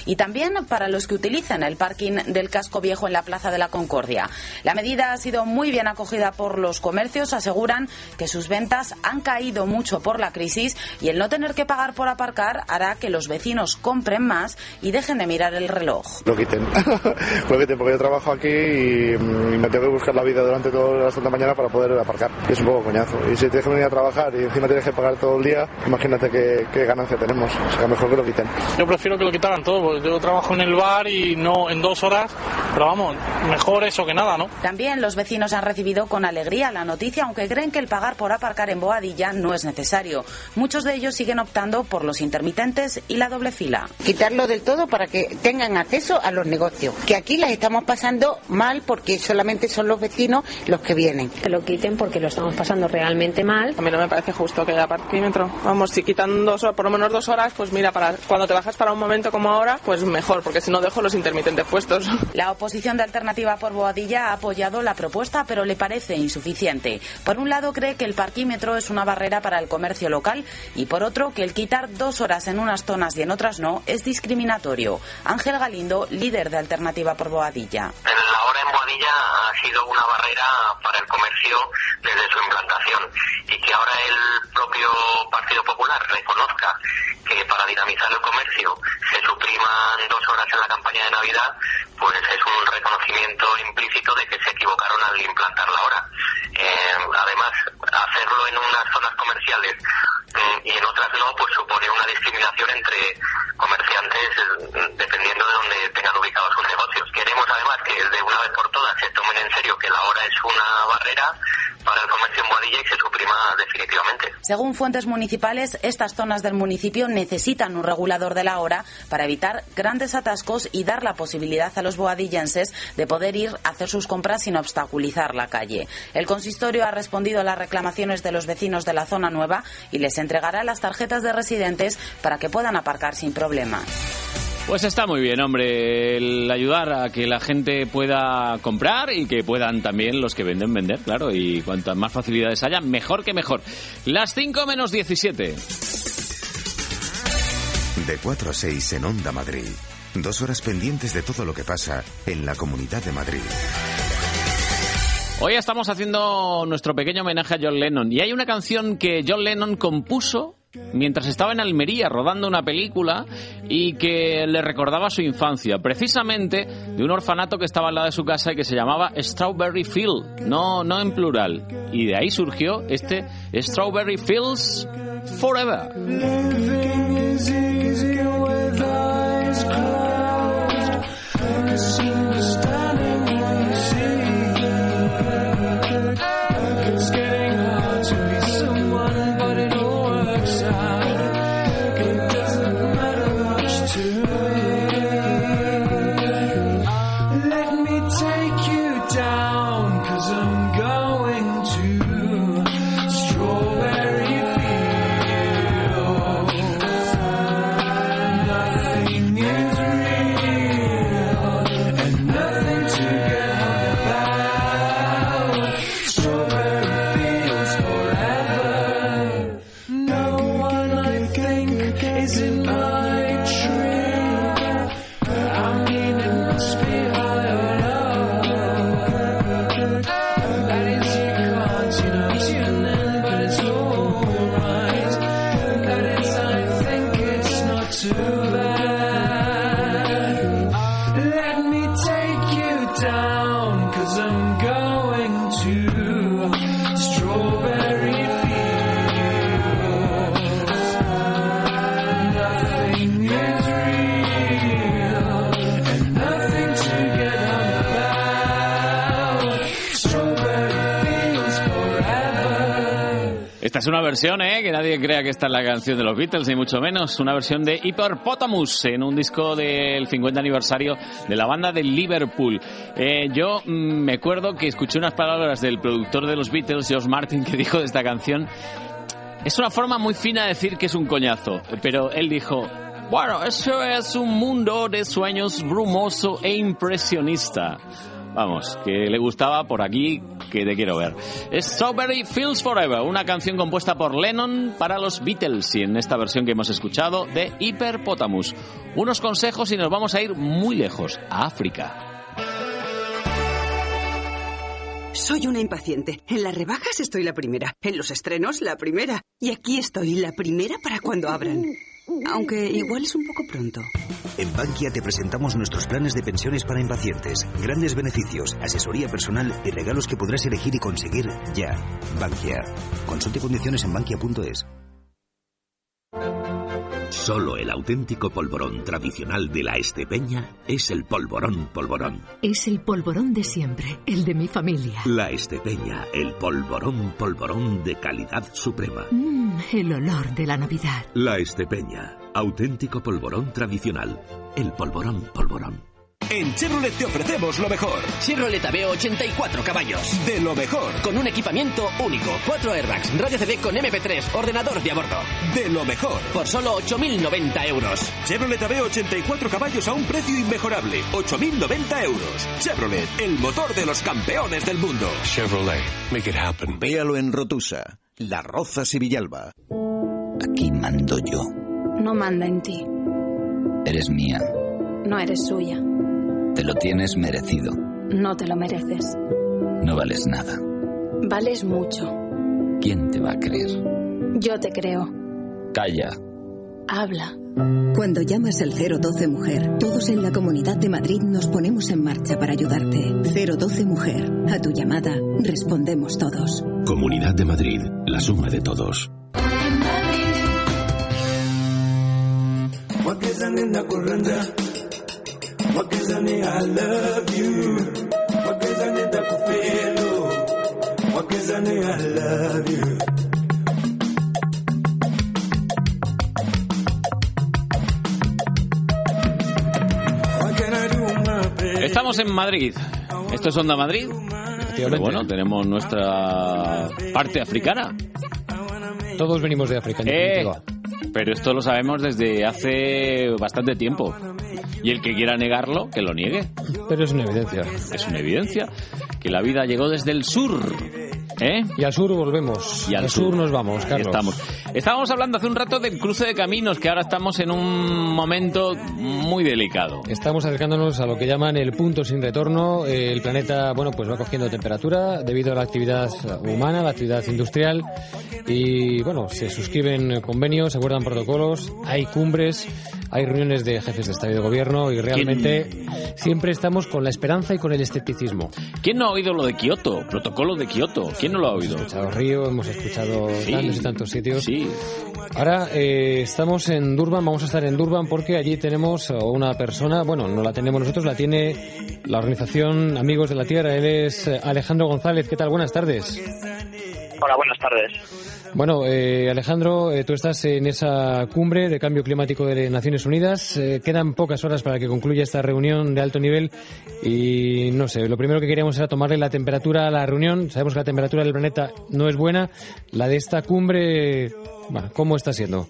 Y también para los que utilicen el parking del casco viejo en la Plaza de la Concordia. La medida ha sido muy bien acogida por los comercios. Aseguran que sus ventas han caído mucho por la crisis y el no tener que pagar por aparcar hará que los vecinos compren más dejen de mirar el reloj. Lo quiten. Lo quiten porque yo trabajo aquí y, mm, y me tengo que buscar la vida durante toda la santa mañana para poder aparcar. Y es un poco coñazo. Y si tienes que venir a trabajar y encima tienes que pagar todo el día, imagínate qué, qué ganancia tenemos. O sea, mejor que lo quiten. Yo prefiero que lo quitaran todo, porque yo trabajo en el bar y no en dos horas, pero vamos, mejor eso que nada, ¿no? También los vecinos han recibido con alegría la noticia, aunque creen que el pagar por aparcar en Boadilla no es necesario. Muchos de ellos siguen optando por los intermitentes y la doble fila. quitarlo del todo para que tengan acceso a los negocios. Que aquí las estamos pasando mal porque solamente son los vecinos los que vienen. Que lo quiten porque lo estamos pasando realmente mal. A mí no me parece justo que haya parquímetro. Vamos, si quitan dos horas, por lo menos dos horas, pues mira, para cuando te bajas para un momento como ahora, pues mejor, porque si no dejo los intermitentes puestos. La oposición de Alternativa por Boadilla ha apoyado la propuesta, pero le parece insuficiente. Por un lado, cree que el parquímetro es una barrera para el comercio local y por otro, que el quitar dos horas en unas zonas y en otras no es discriminatorio. Ángel Galindo, líder de Alternativa por Boadilla. La hora en Boadilla ha sido una barrera para el comercio desde su implantación y que ahora el propio Partido Popular reconozca que para dinamizar el comercio se supriman dos horas en la campaña de Navidad, pues es un reconocimiento implícito de que se equivocaron al implantar la hora. Eh, además, hacerlo en unas zonas comerciales mm, y en otras no, pues supone una discriminación entre comerciantes dependiendo de donde tengan ubicados sus negocios. Queremos además que de una vez por todas se tomen en serio que la hora es una barrera para el comercio en Boadilla y se suprima definitivamente. Según fuentes municipales, estas zonas del municipio necesitan un regulador de la hora para evitar grandes atascos y dar la posibilidad a los boadillenses de poder ir a hacer sus compras sin obstaculizar la calle. El consistorio ha respondido a las reclamaciones de los vecinos de la zona nueva y les entregará las tarjetas de residentes para que puedan aparcar sin problemas. Pues está muy bien, hombre, el ayudar a que la gente pueda comprar y que puedan también los que venden vender, claro, y cuantas más facilidades haya, mejor que mejor. Las 5 menos 17. De 4 a 6 en Onda Madrid. Dos horas pendientes de todo lo que pasa en la Comunidad de Madrid. Hoy estamos haciendo nuestro pequeño homenaje a John Lennon y hay una canción que John Lennon compuso mientras estaba en Almería rodando una película y que le recordaba su infancia, precisamente de un orfanato que estaba al lado de su casa y que se llamaba Strawberry Field, no, no en plural. Y de ahí surgió este Strawberry Fields Forever. Es una versión, ¿eh? Que nadie crea que esta es la canción de los Beatles, ni mucho menos. Una versión de Hyperpotamus en un disco del 50 aniversario de la banda de Liverpool. Eh, yo mm, me acuerdo que escuché unas palabras del productor de los Beatles, George Martin, que dijo de esta canción. Es una forma muy fina de decir que es un coñazo, pero él dijo, Bueno, eso es un mundo de sueños brumoso e impresionista. Vamos, que le gustaba por aquí, que te quiero ver. Strawberry Feels Forever, una canción compuesta por Lennon para los Beatles y en esta versión que hemos escuchado de Hyperpotamus. Unos consejos y nos vamos a ir muy lejos, a África. Soy una impaciente. En las rebajas estoy la primera. En los estrenos, la primera. Y aquí estoy, la primera para cuando abran. Aunque igual es un poco pronto. En Bankia te presentamos nuestros planes de pensiones para impacientes, grandes beneficios, asesoría personal y regalos que podrás elegir y conseguir ya. Bankia. Consulte condiciones en bankia.es. Solo el auténtico polvorón tradicional de la Estepeña es el polvorón polvorón. Es el polvorón de siempre, el de mi familia. La Estepeña, el polvorón polvorón de calidad suprema. Mmm, el olor de la Navidad. La Estepeña, auténtico polvorón tradicional. El polvorón polvorón. En Chevrolet te ofrecemos lo mejor. Chevrolet Aveo 84 caballos. De lo mejor. Con un equipamiento único. Cuatro airbags, radio CD con MP3, ordenador de a bordo. De lo mejor. Por solo 8.090 euros. Chevrolet Aveo 84 caballos a un precio inmejorable. 8.090 euros. Chevrolet, el motor de los campeones del mundo. Chevrolet, make it happen. Véalo en Rotusa, La Rozas y Villalba. Aquí mando yo. No manda en ti. Eres mía. No eres suya. Te lo tienes merecido. No te lo mereces. No vales nada. Vales mucho. ¿Quién te va a creer? Yo te creo. Calla. Habla. Cuando llamas al 012 Mujer, todos en la Comunidad de Madrid nos ponemos en marcha para ayudarte. 012 Mujer. A tu llamada respondemos todos. Comunidad de Madrid, la suma de todos. I love you. I? Estamos en Madrid. Esto es Onda Madrid. Pero bueno, tenemos nuestra parte africana. Todos venimos de África. Eh, pero esto lo sabemos desde hace bastante tiempo. Y el que quiera negarlo, que lo niegue. Pero es una evidencia. Es una evidencia que la vida llegó desde el sur. ¿Eh? Y al sur volvemos. Y al, sur. nos vamos, Carlos. Estamos. Estábamos hablando hace un rato del cruce de caminos, que ahora estamos en un momento muy delicado. Estamos acercándonos a lo que llaman el punto sin retorno. El planeta, bueno, pues va cogiendo temperatura debido a la actividad humana, la actividad industrial. Y bueno, se suscriben convenios, se acuerdan protocolos, hay cumbres, hay reuniones de jefes de Estado y de Gobierno y realmente siempre estamos con la esperanza y con el escepticismo. ¿Quién no ha oído lo de Kioto? Protocolo de Kioto. ¿Quién no lo ha oído? Hemos escuchado Río, hemos escuchado Sí. tantos y tantos sitios. Sí. Ahora eh, estamos en Durban, vamos a estar en Durban porque allí tenemos a una persona, bueno, no la tenemos nosotros, la tiene la organización Amigos de la Tierra. Él es eh, Alejandro González. ¿Qué tal? Buenas tardes. Hola, buenas tardes. Bueno, eh, Alejandro, eh, tú estás en esa cumbre de cambio climático de Naciones Unidas. Eh, quedan pocas horas para que concluya esta reunión de alto nivel y no sé, lo primero que queríamos era tomarle la temperatura a la reunión. Sabemos que la temperatura del planeta no es buena. La de esta cumbre, ¿cómo está siendo?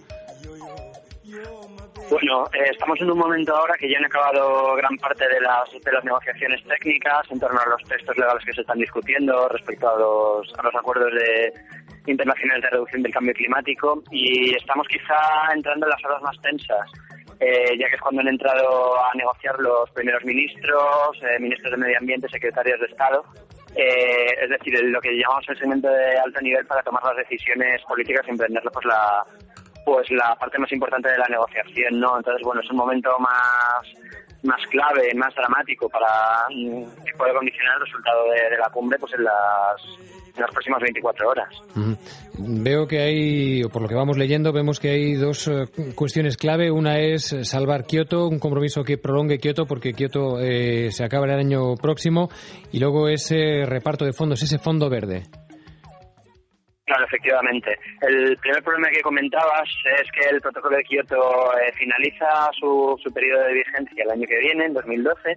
Bueno, eh, estamos en un momento ahora que ya han acabado gran parte de las, de las negociaciones técnicas en torno a los textos legales que se están discutiendo respecto a los, a los acuerdos de, internacionales de reducción del cambio climático y estamos quizá entrando en las horas más tensas. eh, ya que es cuando han entrado a negociar los primeros ministros, eh, ministros de Medio Ambiente, secretarios de Estado, eh, es decir, lo que llamamos el segmento de alto nivel para tomar las decisiones políticas y emprender pues la pues la parte más importante de la negociación, ¿no? Entonces, bueno, es un momento más más clave, más dramático para mm, que puede condicionar el resultado de, la cumbre pues en las, en las próximas 24 horas. Veo que hay, o por lo que vamos leyendo, vemos que hay dos eh, cuestiones clave. Una es salvar Kioto, un compromiso que prolongue Kioto, porque Kioto eh, se acaba el año próximo, y luego ese reparto de fondos, ese fondo verde. Claro, efectivamente. El primer problema que comentabas es que el protocolo de Kioto eh, finaliza su, su periodo de vigencia el año que viene, en 2012,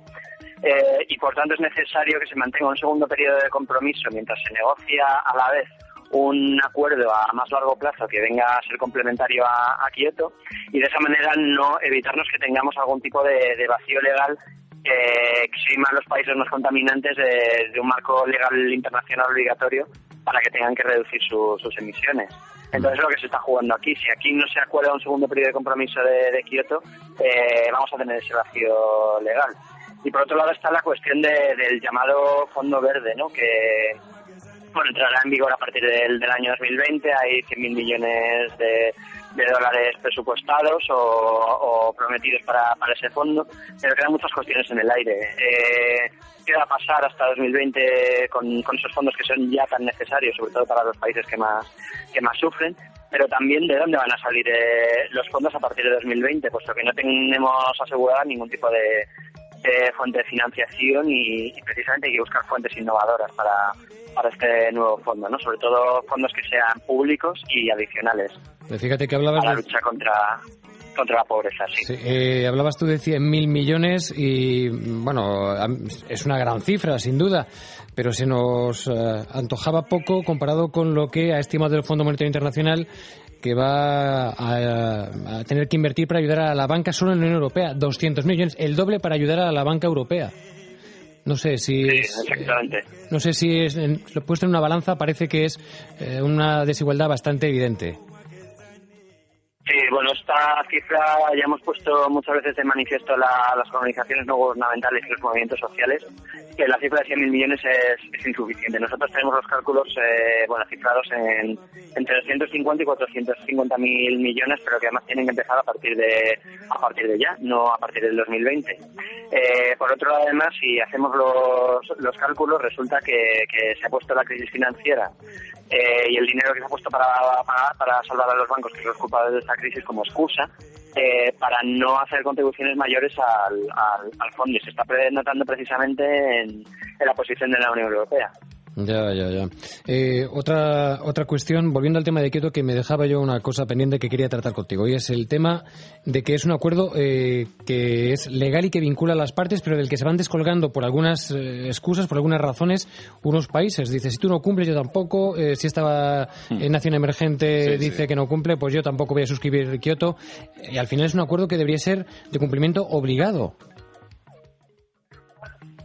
eh, y por tanto es necesario que se mantenga un segundo periodo de compromiso mientras se negocia a la vez un acuerdo a más largo plazo que venga a ser complementario a, Kioto y de esa manera no evitarnos que tengamos algún tipo de vacío legal que exima a los países más contaminantes de, de un marco legal internacional obligatorio para que tengan que reducir su- sus emisiones. Entonces es lo que se está jugando aquí. Si aquí no se acuerda un segundo periodo de compromiso de, de Kioto, eh, vamos a tener ese vacío legal. Y por otro lado está la cuestión de- del llamado Fondo Verde, ¿no? que bueno, entrará en vigor a partir del, del año 2020. Hay 100.000 millones de, de dólares presupuestados o, o prometidos para, para ese fondo, pero quedan muchas cuestiones en el aire. Eh, ¿Qué va a pasar hasta 2020 con, con esos fondos que son ya tan necesarios, sobre todo para los países que más, que más sufren? Pero también de dónde van a salir eh, los fondos a partir de 2020, puesto que no tenemos asegurada ningún tipo de, fuente de financiación y, y precisamente hay que buscar fuentes innovadoras para, para este nuevo fondo, ¿no? Sobre todo fondos que sean públicos y adicionales Eh, Fíjate que hablabas para la lucha contra, contra la pobreza, sí. Sí, eh, hablabas tú de 100.000 millones y, bueno, es una gran cifra, sin duda, pero se nos eh, antojaba poco comparado con lo que ha estimado el Fondo Monetario Internacional que va a, a tener que invertir para ayudar a la banca solo en la Unión Europea. 200 millones, el doble para ayudar a la banca europea. No sé si es, Exactamente. no sé si es en- lo puesto en una balanza parece que es eh, una desigualdad bastante evidente. Sí, bueno, esta cifra ya hemos puesto muchas veces de manifiesto la- las organizaciones no gubernamentales y los movimientos sociales, que la cifra de 100.000 millones es, insuficiente. Nosotros tenemos los cálculos eh, bueno, cifrados en entre 250 y 450.000 millones, pero que además tienen que empezar a partir de a partir de ya, no a partir del 2020. Eh, por otro lado, además, si hacemos los, los cálculos, resulta que, que se ha puesto la crisis financiera eh, y el dinero que se ha puesto para pagar para salvar a los bancos, que son los culpables de esta crisis, como excusa eh, para no hacer contribuciones mayores al, al, al fondo. Y se está notando precisamente en, en la posición de la Unión Europea. Ya, ya, ya. Eh, otra, otra cuestión, volviendo al tema de Kioto, que me dejaba yo una cosa pendiente que quería tratar contigo, y es el tema de que es un acuerdo eh, que es legal y que vincula a las partes, pero del que se van descolgando por algunas eh, excusas, por algunas razones, unos países. Dice, si tú no cumples, yo tampoco. Eh, si esta eh, nación emergente dice que no cumple, pues yo tampoco voy a suscribir Kioto. Y al final es un acuerdo que debería ser de cumplimiento obligado.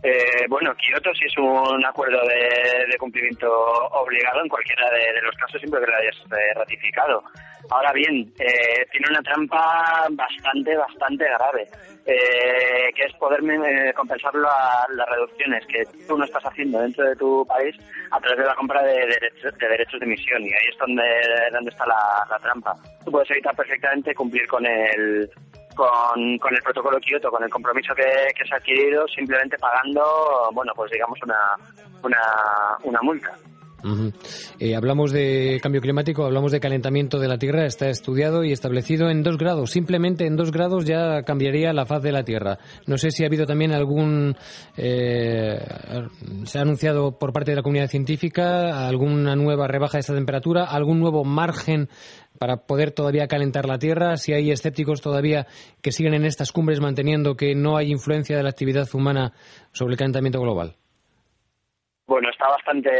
Eh, bueno, Kioto sí es un acuerdo de, cumplimiento obligado en cualquiera de, de los casos siempre que lo hayas eh, ratificado. Ahora bien, eh, tiene una trampa bastante, bastante grave, eh, que es poder eh, compensar la- las reducciones que tú no estás haciendo dentro de tu país a través de la compra de, derechos, de derechos de emisión. Y ahí es donde, donde está la, la trampa. Tú puedes evitar perfectamente cumplir con el, con, con el protocolo Kioto, con el compromiso que, que se ha adquirido, simplemente pagando, bueno, pues digamos una, una, una multa. Eh, hablamos de cambio climático, hablamos de calentamiento de la Tierra, está estudiado y establecido en dos grados. Simplemente en dos grados ya cambiaría la faz de la Tierra. No sé si ha habido también algún. eh, se ha anunciado por parte de la comunidad científica alguna nueva rebaja de esta temperatura, algún nuevo margen para poder todavía calentar la Tierra. Si hay escépticos todavía que siguen en estas cumbres manteniendo que no hay influencia de la actividad humana sobre el calentamiento global. Bueno, está bastante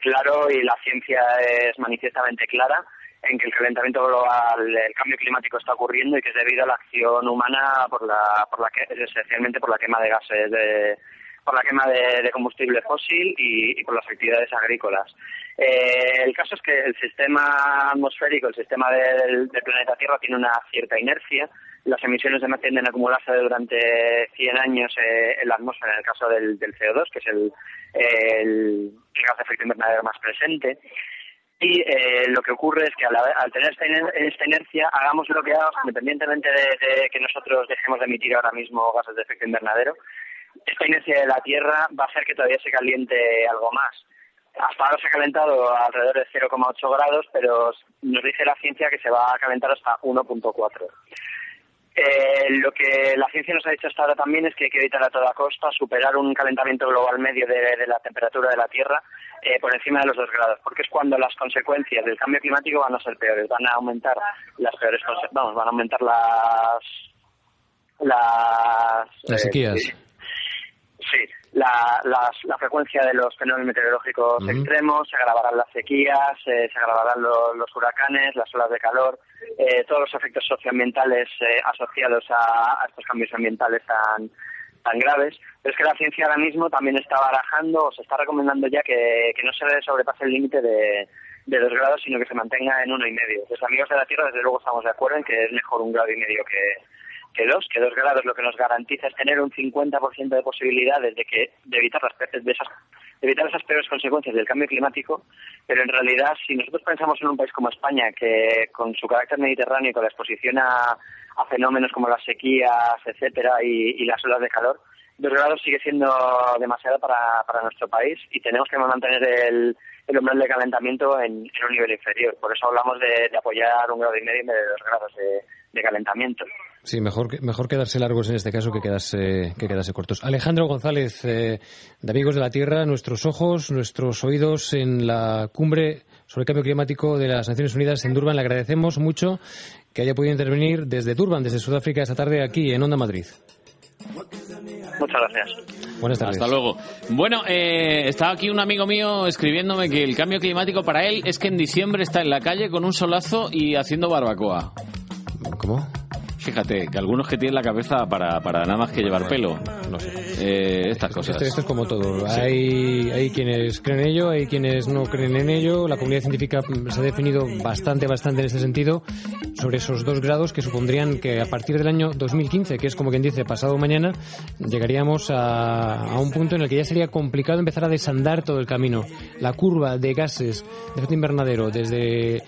claro y la ciencia es manifiestamente clara en que el calentamiento global, el cambio climático está ocurriendo y que es debido a la acción humana por la, por la que, esencialmente por la quema de gases, de, por la quema de, de combustible fósil y, y por las actividades agrícolas. Eh, el caso es que el sistema atmosférico, el sistema del, planeta Tierra tiene una cierta inercia. Las emisiones de tienden a acumularse durante 100 años eh, en la atmósfera, en el caso del, del CO2, que es el, el, gas de efecto invernadero más presente. Y eh, lo que ocurre es que al, tener esta, esta inercia, hagamos lo que hagamos, independientemente de, de que nosotros dejemos de emitir ahora mismo gases de efecto invernadero, esta inercia de la Tierra va a hacer que todavía se caliente algo más. Hasta ahora se ha calentado alrededor de 0,8 grados, pero nos dice la ciencia que se va a calentar hasta 1,4. Eh, lo que la ciencia nos ha dicho hasta ahora también es que hay que evitar a toda costa superar un calentamiento global medio de, de la temperatura de la Tierra eh, por encima de los 2 grados, porque es cuando las consecuencias del cambio climático van a ser peores, van a aumentar las peores vamos, van a aumentar las las Las eh, sequías. sí, Sí, la, las- la frecuencia de los fenómenos meteorológicos extremos, se agravarán las sequías, eh, se agravarán lo- los huracanes, las olas de calor, eh, todos los efectos socioambientales eh, asociados a, a estos cambios ambientales tan, tan graves. Pero es que la ciencia ahora mismo también está barajando o se está recomendando ya que, que no se sobrepase el límite de, de dos grados, sino que se mantenga en uno y medio. Los amigos de la Tierra, desde luego, estamos de acuerdo en que es mejor un grado y medio que, que dos, que dos grados lo que nos garantiza es tener un 50% de posibilidades de que de evitar las de esas de evitar esas peores consecuencias del cambio climático, pero en realidad si nosotros pensamos en un país como España que con su carácter mediterráneo y con la exposición a, fenómenos como las sequías, etcétera, y, las olas de calor, dos grados sigue siendo demasiado para, para nuestro país y tenemos que mantener el, el umbral de calentamiento en, un nivel inferior. Por eso hablamos de, de apoyar un grado y medio en vez de dos grados de calentamiento. Sí, mejor, mejor quedarse largos en este caso que quedarse, que quedarse cortos. Alejandro González, eh, de Amigos de la Tierra, nuestros ojos, nuestros oídos en la cumbre sobre el cambio climático de las Naciones Unidas en Durban. Le agradecemos mucho que haya podido intervenir desde Durban, desde Sudáfrica, esta tarde aquí en Onda Madrid. Muchas gracias. Buenas tardes. Hasta luego. Bueno, eh, estaba aquí un amigo mío escribiéndome que el cambio climático para él es que en diciembre está en la calle con un solazo y haciendo barbacoa. ¿Cómo? Fíjate, que algunos que tienen la cabeza para, para nada más que llevar pelo. No sé. Eh, estas cosas. Esto, esto es como todo. Sí. Hay, hay quienes creen en ello, hay quienes no creen en ello. La comunidad científica se ha definido bastante, bastante en este sentido sobre esos dos grados que supondrían que a partir del año 2015, que es como quien dice pasado mañana, llegaríamos a, a un punto en el que ya sería complicado empezar a desandar todo el camino. La curva de gases de efecto invernadero desde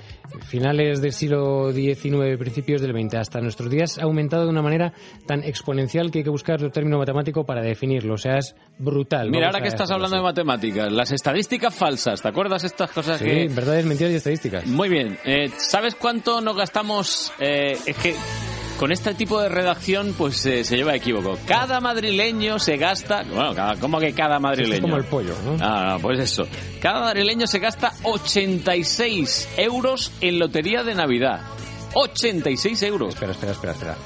finales del siglo XIX, principios del XX hasta nuestros días ha aumentado de una manera tan exponencial que hay que buscar otro término matemático para definirlo. O sea, es brutal. Mira, ahora que estás hablando de matemáticas, las estadísticas falsas, ¿te acuerdas estas cosas Sí, que...? verdades, mentiras y estadísticas. Muy bien. Eh, ¿Sabes cuánto nos gastamos? Eh, es que con este tipo de redacción pues eh, se lleva a equívoco. Cada madrileño se gasta... Bueno, cada- ¿cómo que cada madrileño? Es como el pollo, ¿no? Ah, no, pues eso. Cada madrileño se gasta 86 euros en lotería de Navidad. 86 euros. Espera, espera, espera, espera.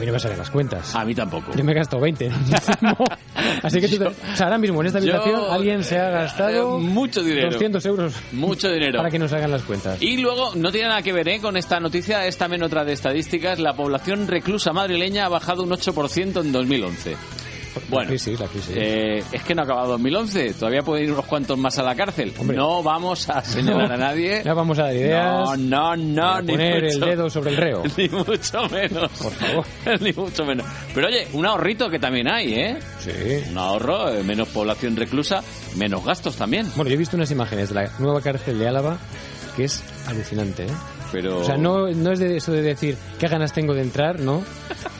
A mí no me salen las cuentas. A mí tampoco. Yo me he gastado 20. Así que tú te- o sea, ahora mismo en esta Yo- habitación alguien se ha gastado Eh, mucho dinero. 200 euros Mucho dinero. para que nos hagan las cuentas. Y luego, no tiene nada que ver ¿eh? con esta noticia, es también otra de estadísticas, la población reclusa madrileña ha bajado un 8% en 2011. Bueno, La crisis, la crisis. eh, es que no ha acabado 2011, todavía pueden ir unos cuantos más a la cárcel. No vamos a señalar a nadie. No vamos a dar ideas. No, no, no, ni poner el mucho- dedo sobre el reo. Ni mucho menos. Por favor. ni mucho menos. Pero oye, un ahorrito que también hay, ¿eh? Sí. Un ahorro, eh, menos población reclusa, menos gastos también. Bueno, yo he visto unas imágenes de la nueva cárcel de Álava que es alucinante, ¿eh? Pero... O sea, no, no es de eso de decir qué ganas tengo de entrar, ¿no?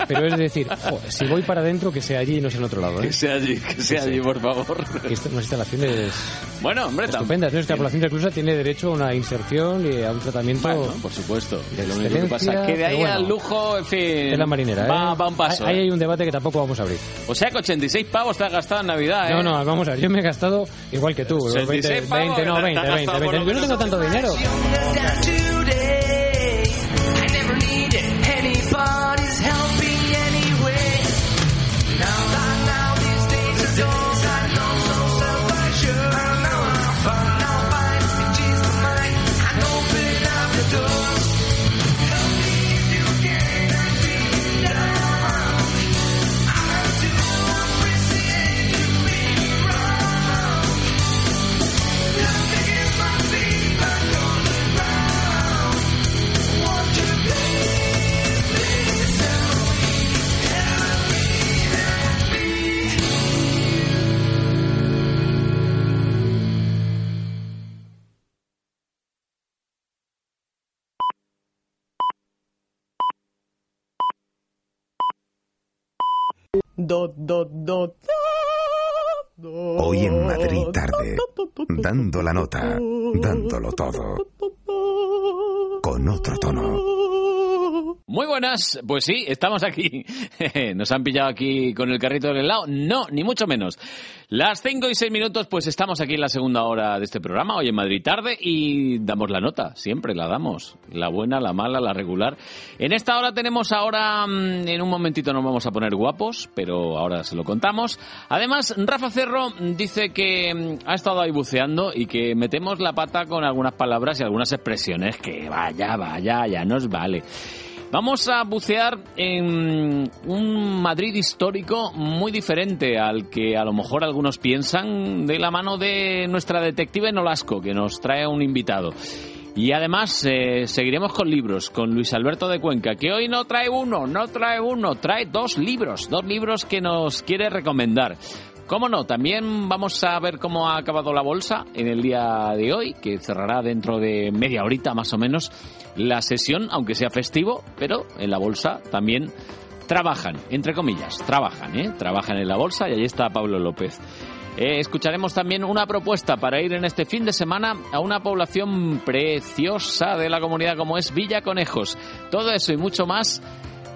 Pero es de decir, "Jo, si voy para adentro, que sea allí y no sea en otro lado, ¿eh? Que sea allí, que sea allí, por favor. Que esto- unas instalaciones Bueno, hombre, estupendas, la población reclusa tiene derecho a una inserción y a un tratamiento Bueno, por supuesto. de Lo único que pasa que de ahí bueno, al lujo, en fin... es la marinera, ¿eh? Va, va un paso. Ahí ¿eh? hay un debate que tampoco vamos a abrir. O sea que 86 pavos te has gastado en Navidad, ¿eh? No, no, vamos a ver. Yo me he gastado igual que tú. 20, 66 pavos, 20, no, te has 20, 20, gastado por 20. lo Yo no tengo tanto dinero. Hoy en Madrid tarde, dando la nota, dándolo todo. Con otro tono. Muy buenas, pues sí, estamos aquí. Nos han pillado aquí con el carrito del helado. No, ni mucho menos. Las 5 y 6 minutos, pues estamos aquí en la segunda hora de este programa, hoy en Madrid tarde, y damos la nota, siempre la damos, la buena, la mala, la regular. En esta hora tenemos ahora, mm, en un momentito nos vamos a poner guapos, pero ahora se lo contamos. Además, Rafa Cerro dice que mm, ha estado ahí buceando y que metemos la pata con algunas palabras y algunas expresiones que vaya, vaya, ya nos vale. Vamos a bucear en un Madrid histórico muy diferente al que a lo mejor algunos piensan de la mano de nuestra detective Nolasco, que nos trae un invitado. Y además eh, seguiremos con libros, con Luis Alberto de Cuenca, que hoy no trae uno, no trae uno, trae dos libros, dos libros que nos quiere recomendar. ¿Cómo no? También vamos a ver cómo ha acabado la bolsa en el día de hoy, que cerrará dentro de media horita más o menos la sesión, aunque sea festivo, pero en la bolsa también trabajan, entre comillas, trabajan, ¿eh? Trabajan en la bolsa y ahí está Pablo López. Eh, escucharemos también una propuesta para ir en este fin de semana a una población preciosa de la comunidad como es Villa Conejos. Todo eso y mucho más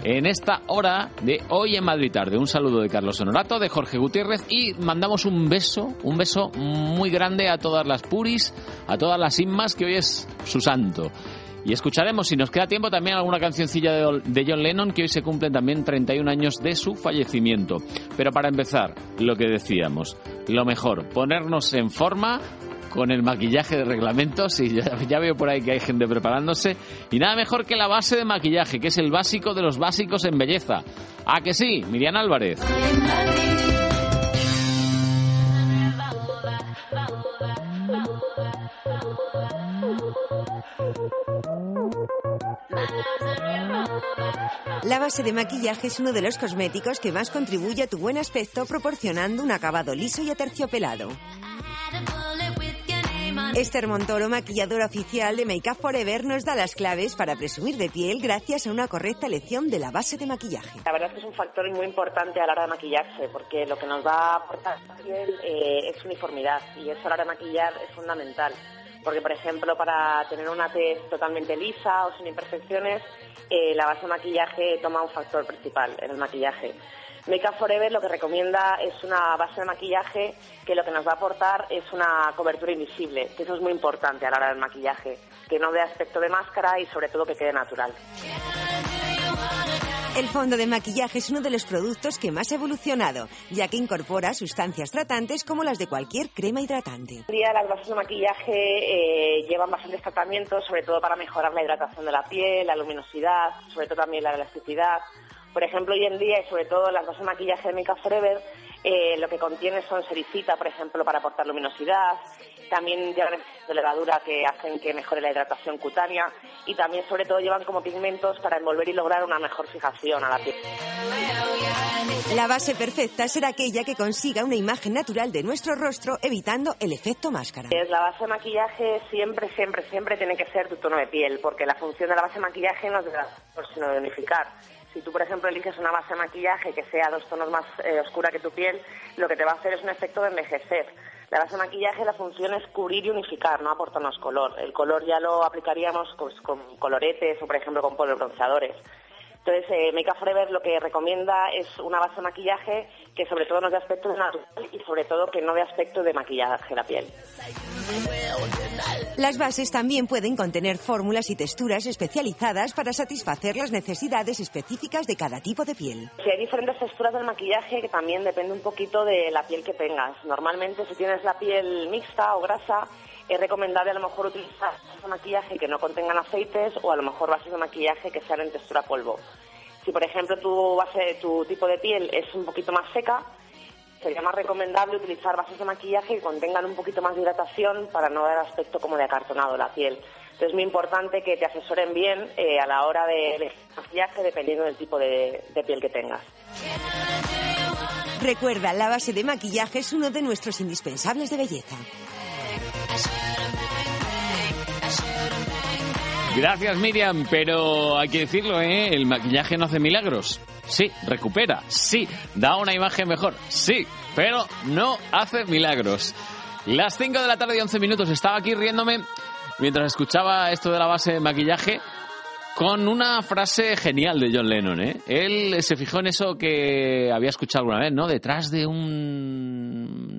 en esta hora de hoy en Madrid tarde. Un saludo de Carlos Honorato, de Jorge Gutiérrez y mandamos un beso, un beso muy grande a todas las puris, a todas las inmas, que hoy es su santo. Y escucharemos, si nos queda tiempo, también alguna cancioncilla de, John Lennon, que hoy se cumplen también 31 años de su fallecimiento. Pero para empezar, lo que decíamos, lo mejor, ponernos en forma con el maquillaje de reglamentos y ya, veo por ahí que hay gente preparándose y nada mejor que la base de maquillaje que es el básico de los básicos en belleza ¿a que sí? Miriam Álvarez La base de maquillaje es uno de los cosméticos que más contribuye a tu buen aspecto proporcionando un acabado liso y aterciopelado. Esther Montoro, maquilladora oficial de Make Up Forever, nos da las claves para presumir de piel gracias a una correcta elección de la base de maquillaje. La verdad es que es un factor muy importante a la hora de maquillarse, porque lo que nos va a aportar la piel eh, es uniformidad y eso a la hora de maquillar es fundamental. Porque, por ejemplo, para tener una tez totalmente lisa o sin imperfecciones, eh, la base de maquillaje toma un factor principal en el maquillaje. Make Up Forever lo que recomienda es una base de maquillaje que lo que nos va a aportar es una cobertura invisible, que eso es muy importante a la hora del maquillaje, que no dé aspecto de máscara y sobre todo que quede natural. El fondo de maquillaje es uno de los productos que más ha evolucionado, ya que incorpora sustancias tratantes como las de cualquier crema hidratante. Hoy día las bases de maquillaje eh, llevan bastantes tratamientos, sobre todo para mejorar la hidratación de la piel, la luminosidad, sobre todo también la elasticidad. Por ejemplo, hoy en día y sobre todo las bases de maquillaje de Make Forever, eh, lo que contiene son sericita, por ejemplo, para aportar luminosidad. También llevan de levadura que hacen que mejore la hidratación cutánea y también, sobre todo, llevan como pigmentos para envolver y lograr una mejor fijación a la piel. La base perfecta será aquella que consiga una imagen natural de nuestro rostro, evitando el efecto máscara. La base de maquillaje siempre, siempre, siempre tiene que ser tu tono de piel, porque la función de la base de maquillaje no es de sino de unificar. Si tú, por ejemplo, eliges una base de maquillaje que sea dos tonos más eh, oscura que tu piel, lo que te va a hacer es un efecto de envejecer. La base de maquillaje, la función es cubrir y unificar, no aportarnos color. El color ya lo aplicaríamos pues, con coloretes o, por ejemplo, con polvobronceadores. Entonces, eh, Make Up Forever lo que recomienda es una base de maquillaje que sobre todo nos dé aspecto de natural y sobre todo que no dé aspecto de maquillaje la piel. Las bases también pueden contener fórmulas y texturas especializadas para satisfacer las necesidades específicas de cada tipo de piel. Sí, hay diferentes texturas del maquillaje que también depende un poquito de la piel que tengas. Normalmente si tienes la piel mixta o grasa, es recomendable a lo mejor utilizar bases de maquillaje que no contengan aceites o a lo mejor bases de maquillaje que sean en textura polvo. Si por ejemplo tu base, tu tipo de piel es un poquito más seca, sería más recomendable utilizar bases de maquillaje que contengan un poquito más de hidratación para no dar aspecto como de acartonado la piel. Entonces es muy importante que te asesoren bien eh, a la hora de maquillaje dependiendo del tipo de piel que tengas. Recuerda, la base de maquillaje es uno de nuestros indispensables de belleza. Gracias Miriam, pero hay que decirlo, ¿eh? el maquillaje no hace milagros. Sí, recupera, sí, da una imagen mejor, sí, pero no hace milagros. Las 5 de la tarde y 11 minutos estaba aquí riéndome mientras escuchaba esto de la base de maquillaje con una frase genial de John Lennon. ¿eh? Él se fijó en eso que había escuchado alguna vez, ¿no? Detrás de un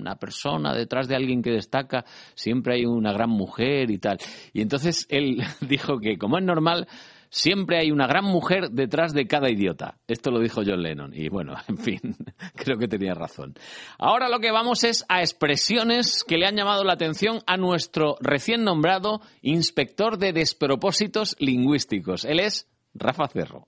una persona detrás de alguien que destaca, siempre hay una gran mujer y tal. Y entonces él dijo que, como es normal, siempre hay una gran mujer detrás de cada idiota. Esto lo dijo John Lennon. Y bueno, en fin, creo que tenía razón. Ahora lo que vamos es a expresiones que le han llamado la atención a nuestro recién nombrado inspector de despropósitos lingüísticos. Él es Rafa Cerro.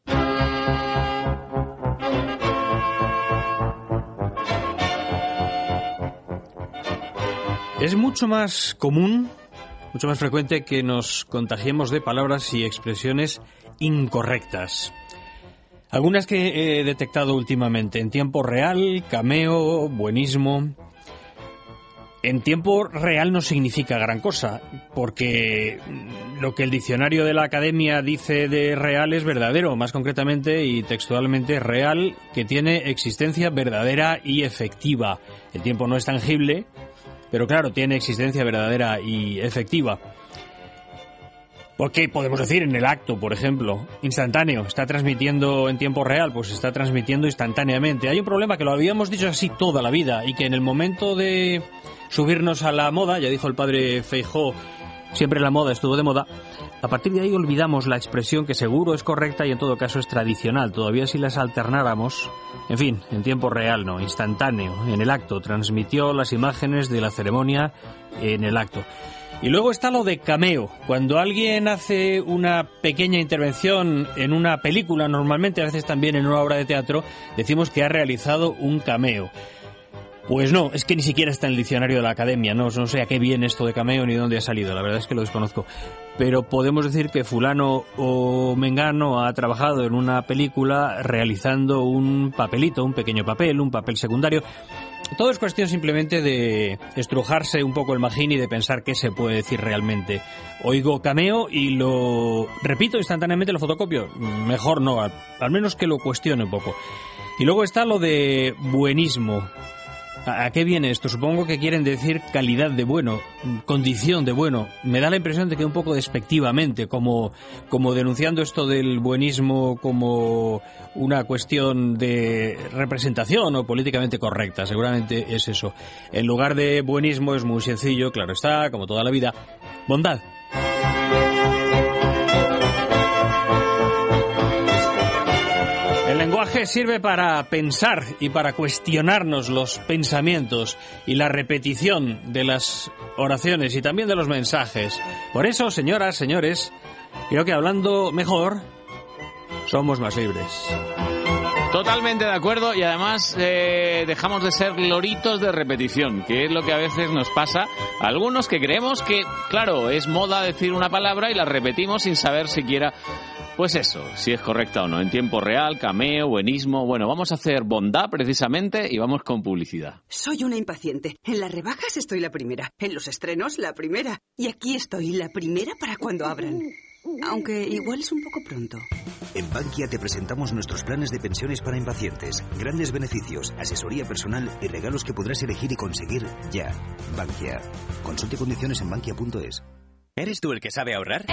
Es mucho más común, mucho más frecuente que nos contagiemos de palabras y expresiones incorrectas. Algunas que he detectado últimamente en tiempo real, cameo, buenismo. En tiempo real no significa gran cosa, porque lo que el diccionario de la academia dice de real es verdadero, más concretamente y textualmente real, que tiene existencia verdadera y efectiva. El tiempo no es tangible, pero claro, tiene existencia verdadera y efectiva. ¿Por qué podemos decir en el acto, por ejemplo? Instantáneo, está transmitiendo en tiempo real, pues está transmitiendo instantáneamente. Hay un problema que lo habíamos dicho así toda la vida y que en el momento de subirnos a la moda, ya dijo el padre Feijó, siempre la moda estuvo de moda, a partir de ahí olvidamos la expresión que seguro es correcta y en todo caso es tradicional. Todavía si las alternáramos, en fin, en tiempo real, no, instantáneo, en el acto, transmitió las imágenes de la ceremonia en el acto. Y luego está lo de cameo. Cuando alguien hace una pequeña intervención en una película, normalmente a veces también en una obra de teatro, decimos que ha realizado un cameo. Pues no, es que ni siquiera está en el diccionario de la academia, no, no sé a qué viene esto de cameo ni dónde ha salido, la verdad es que lo desconozco. Pero podemos decir que fulano o mengano ha trabajado en una película realizando un papelito, un pequeño papel, un papel secundario. Todo es cuestión simplemente de estrujarse un poco el magín y de pensar qué se puede decir realmente. Oigo cameo y lo repito instantáneamente, lo fotocopio. Mejor no, al, al menos que lo cuestione un poco. Y luego está lo de buenismo. ¿A qué viene esto? Supongo que quieren decir calidad de bueno, condición de bueno. Me da la impresión de que un poco despectivamente, como, como denunciando esto del buenismo como una cuestión de representación o políticamente correcta. Seguramente es eso. En lugar de buenismo es muy sencillo, claro está, como toda la vida. Bondad. Sirve para pensar y para cuestionarnos los pensamientos y la repetición de las oraciones y también de los mensajes. Por eso, señoras, señores, creo que hablando mejor, somos más libres. Totalmente de acuerdo y además eh, dejamos de ser loritos de repetición, que es lo que a veces nos pasa a algunos que creemos que, claro, es moda decir una palabra y la repetimos sin saber siquiera, pues eso, si es correcta o no. En tiempo real, cameo, buenismo. Bueno, vamos a hacer bondad precisamente y vamos con publicidad. Soy una impaciente. En las rebajas estoy la primera. En los estrenos, la primera. Y aquí estoy, la primera para cuando abran. Aunque igual es un poco pronto. En Bankia te presentamos nuestros planes de pensiones para impacientes, grandes beneficios, asesoría personal y regalos que podrás elegir y conseguir ya. Bankia. Consulte condiciones en bankia.es. ¿Eres tú el que sabe ahorrar?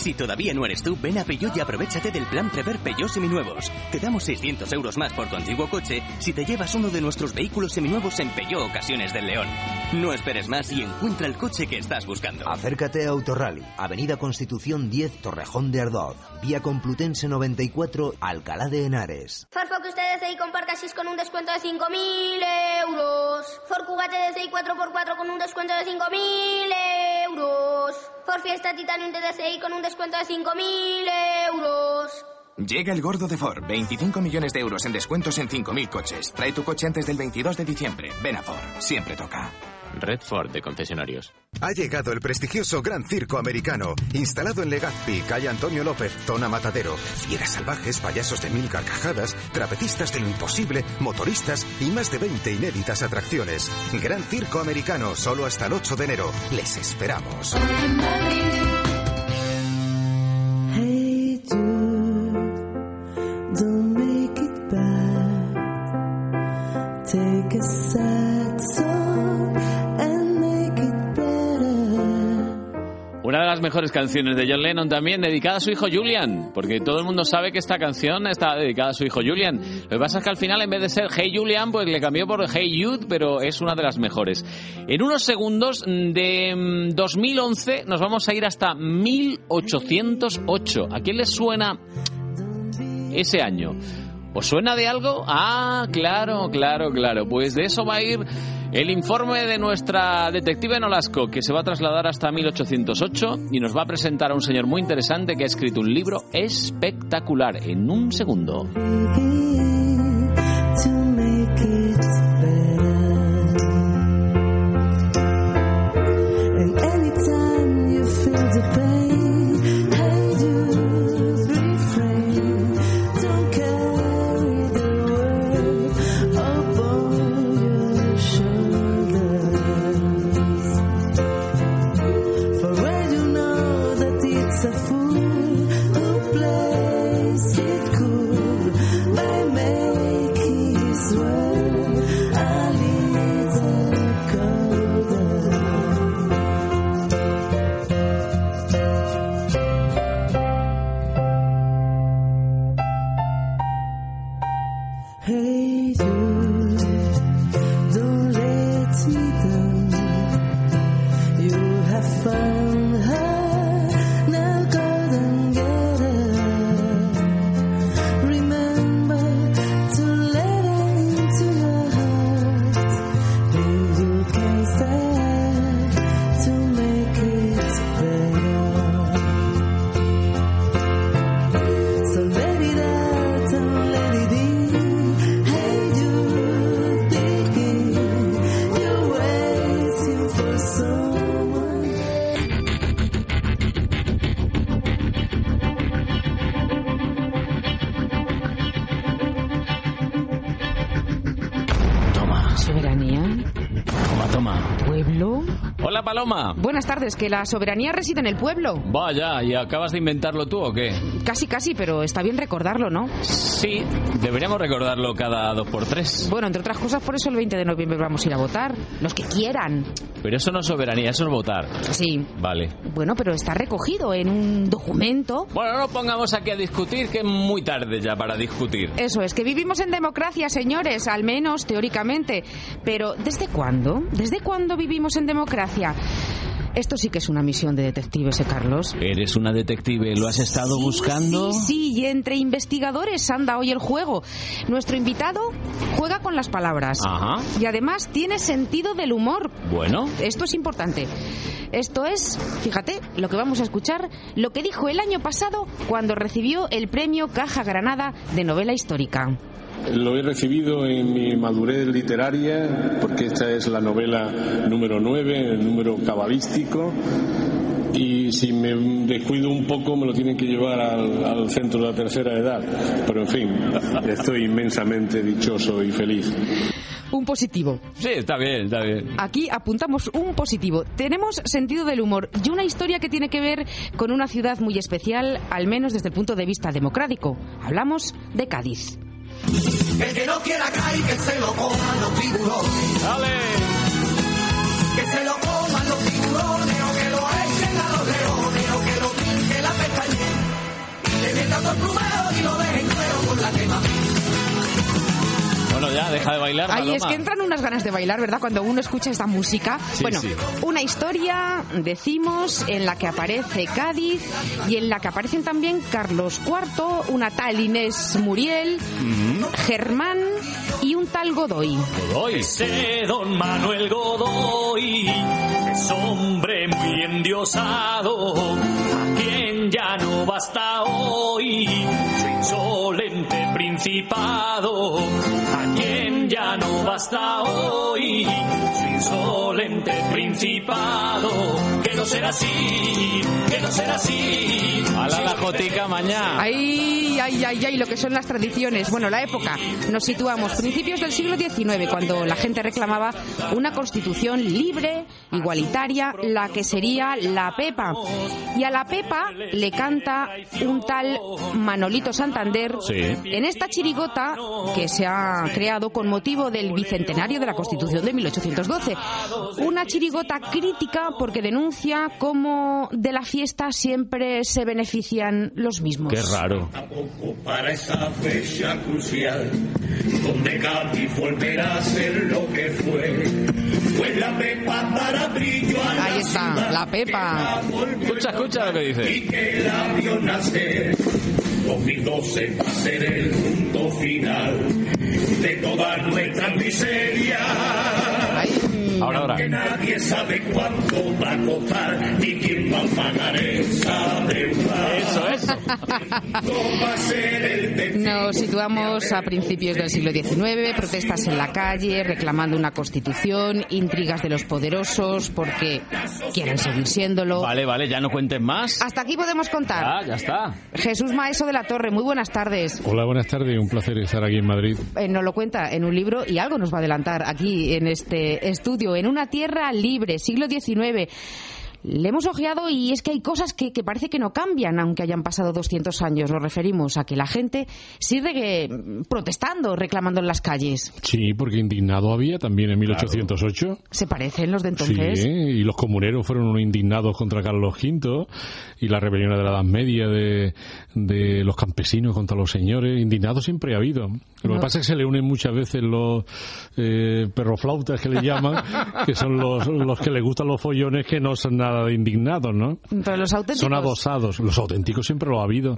Si todavía no eres tú, ven a Peugeot y aprovechate del plan Prever Peugeot Seminuevos. Te damos 600 euros más por tu antiguo coche si te llevas uno de nuestros vehículos seminuevos en Peugeot Ocasiones del León. No esperes más y encuentra el coche que estás buscando. Acércate a Autorally, Avenida Constitución 10, Torrejón de Ardoz, Vía Complutense 94, Alcalá de Henares. Farfocus TDCI con Parcasis con un descuento de 5.000 euros. Ford Kuga TDCI 4x4 con un descuento de 5.000 euros. Ford Fiesta Titanium TDCI con un descuento de 5.000 euros. Llega el gordo de Ford, 25 millones de euros en descuentos en 5.000 coches. Trae tu coche antes del 22 de diciembre. Ven a Ford, siempre toca. Red Ford de concesionarios. Ha llegado el prestigioso Gran Circo Americano, instalado en Legazpi, calle Antonio López, zona Matadero. Fieras salvajes, payasos de mil carcajadas, trapecistas de lo imposible, motoristas y más de 20 inéditas atracciones. Gran Circo Americano, solo hasta el 8 de enero. Les esperamos. Las mejores canciones de John Lennon también, dedicada a su hijo Julian, porque todo el mundo sabe que esta canción está dedicada a su hijo Julian. Lo que pasa es que al final, en vez de ser Hey Julian, pues le cambió por Hey Jude, pero es una de las mejores. En unos segundos de mm, 2011 nos vamos a ir hasta 1808. ¿A quién les suena ese año? ¿Os suena de algo? Ah, claro, claro, claro. Pues de eso va a ir el informe de nuestra detective Nolasco, que se va a trasladar hasta 1808 y nos va a presentar a un señor muy interesante que ha escrito un libro espectacular en un segundo. Buenas tardes, que la soberanía reside en el pueblo. Vaya, ¿y acabas de inventarlo tú o qué? Casi, casi, pero está bien recordarlo, ¿no? Sí, deberíamos recordarlo cada dos por tres. Bueno, entre otras cosas, por eso el 20 de noviembre vamos a ir a votar. Los que quieran. Pero eso no es soberanía, eso es votar. Sí. Vale. Bueno, pero está recogido en un documento. Bueno, no pongamos aquí a discutir, que es muy tarde ya para discutir. Eso es, que vivimos en democracia, señores, al menos teóricamente. Pero ¿desde cuándo? ¿Desde cuándo vivimos en democracia? Esto sí que es una misión de detectives, ¿eh, Carlos? ¿Eres una detective? ¿Lo has estado buscando? Sí, sí, y entre investigadores anda hoy el juego. Nuestro invitado juega con las palabras. Ajá. Y además tiene sentido del humor. Bueno. Esto es importante. Esto es, fíjate, lo que vamos a escuchar, lo que dijo el año pasado cuando recibió el premio Caja Granada de novela histórica. Lo he recibido en mi madurez literaria, porque esta es la novela número 9, el número cabalístico, y si me descuido un poco me lo tienen que llevar al, al centro de la tercera edad. Pero en fin, estoy inmensamente dichoso y feliz. Un positivo. Sí, está bien, está bien. Aquí apuntamos un positivo. Tenemos sentido del humor y una historia que tiene que ver con una ciudad muy especial, al menos desde el punto de vista democrático. Hablamos de Cádiz. El que no quiera caer, que se lo coman los tiburones. ¡Dale! Que se lo coman los tiburones o que lo echen a los leones o que lo pinche la pestañe. Y le metan todo el plumero y lo dejen cuero con la quema. Bueno, ya, deja de bailar, Ay, es que entran unas ganas de bailar, ¿verdad? Cuando uno escucha esta música. Sí, bueno, sí. una historia, decimos, en la que aparece Cádiz y en la que aparecen también Carlos IV, una tal Inés Muriel, Germán y un tal Godoy. Godoy. Ese don Manuel Godoy es hombre muy endiosado, a quien ya no basta hoy insolente principado, a quien ya no basta hoy su insolente principado, no será así, que no será así. A la la jotica mañana. Ay, ay, ay, ay, lo que son las tradiciones. Bueno, la época. Nos situamos principios del siglo XIX, cuando la gente reclamaba una constitución libre, igualitaria, la que sería la Pepa. Y a la Pepa le canta un tal Manolito Santander Sí. en esta chirigota que se ha creado con motivo del bicentenario de la Constitución de 1812. Una chirigota crítica porque denuncia cómo de la fiesta siempre se benefician los mismos. Qué raro. para esa fecha crucial, donde Cádiz volverá a ser lo que fue. Fue la pepa para brillo a la Ahí está, la Pepa. Escucha, escucha lo que dice. y que la vio nacer. 2012 va a ser el punto final de todas nuestras miserias. Ahora, ahora. Que nadie sabe cuánto va a costar ni quién va a pagar esa deuda. Eso, eso. No va a ser el Nos situamos a principios del siglo XIX, protestas en la calle, reclamando una constitución, intrigas de los poderosos porque quieren seguir siéndolo. Vale, vale, ya no cuentes más. Hasta aquí podemos contar. Ah, ya está. Jesús Maeso de la Torre, muy buenas tardes. Hola, buenas tardes. Un placer estar aquí en Madrid. Eh, nos lo cuenta en un libro y algo nos va a adelantar aquí en este estudio, en una tierra libre, siglo XIX. Le hemos ojeado y es que hay cosas que, que parece que no cambian, aunque hayan pasado 200 años. Nos referimos a que la gente sigue mm, protestando, reclamando en las calles. Sí, porque indignado había también en 1808. ¿Se parecen los de entonces? Sí, y los comuneros fueron unos indignados contra Carlos V y la rebelión de la Edad Media de, de los campesinos contra los señores. Indignados siempre ha habido. Lo No. que pasa es que se le unen muchas veces los eh, perroflautas que le llaman, que son los, los que les gustan los follones que no son nada de indignados, ¿no? Pero los auténticos. Son adosados. Los auténticos siempre lo ha habido.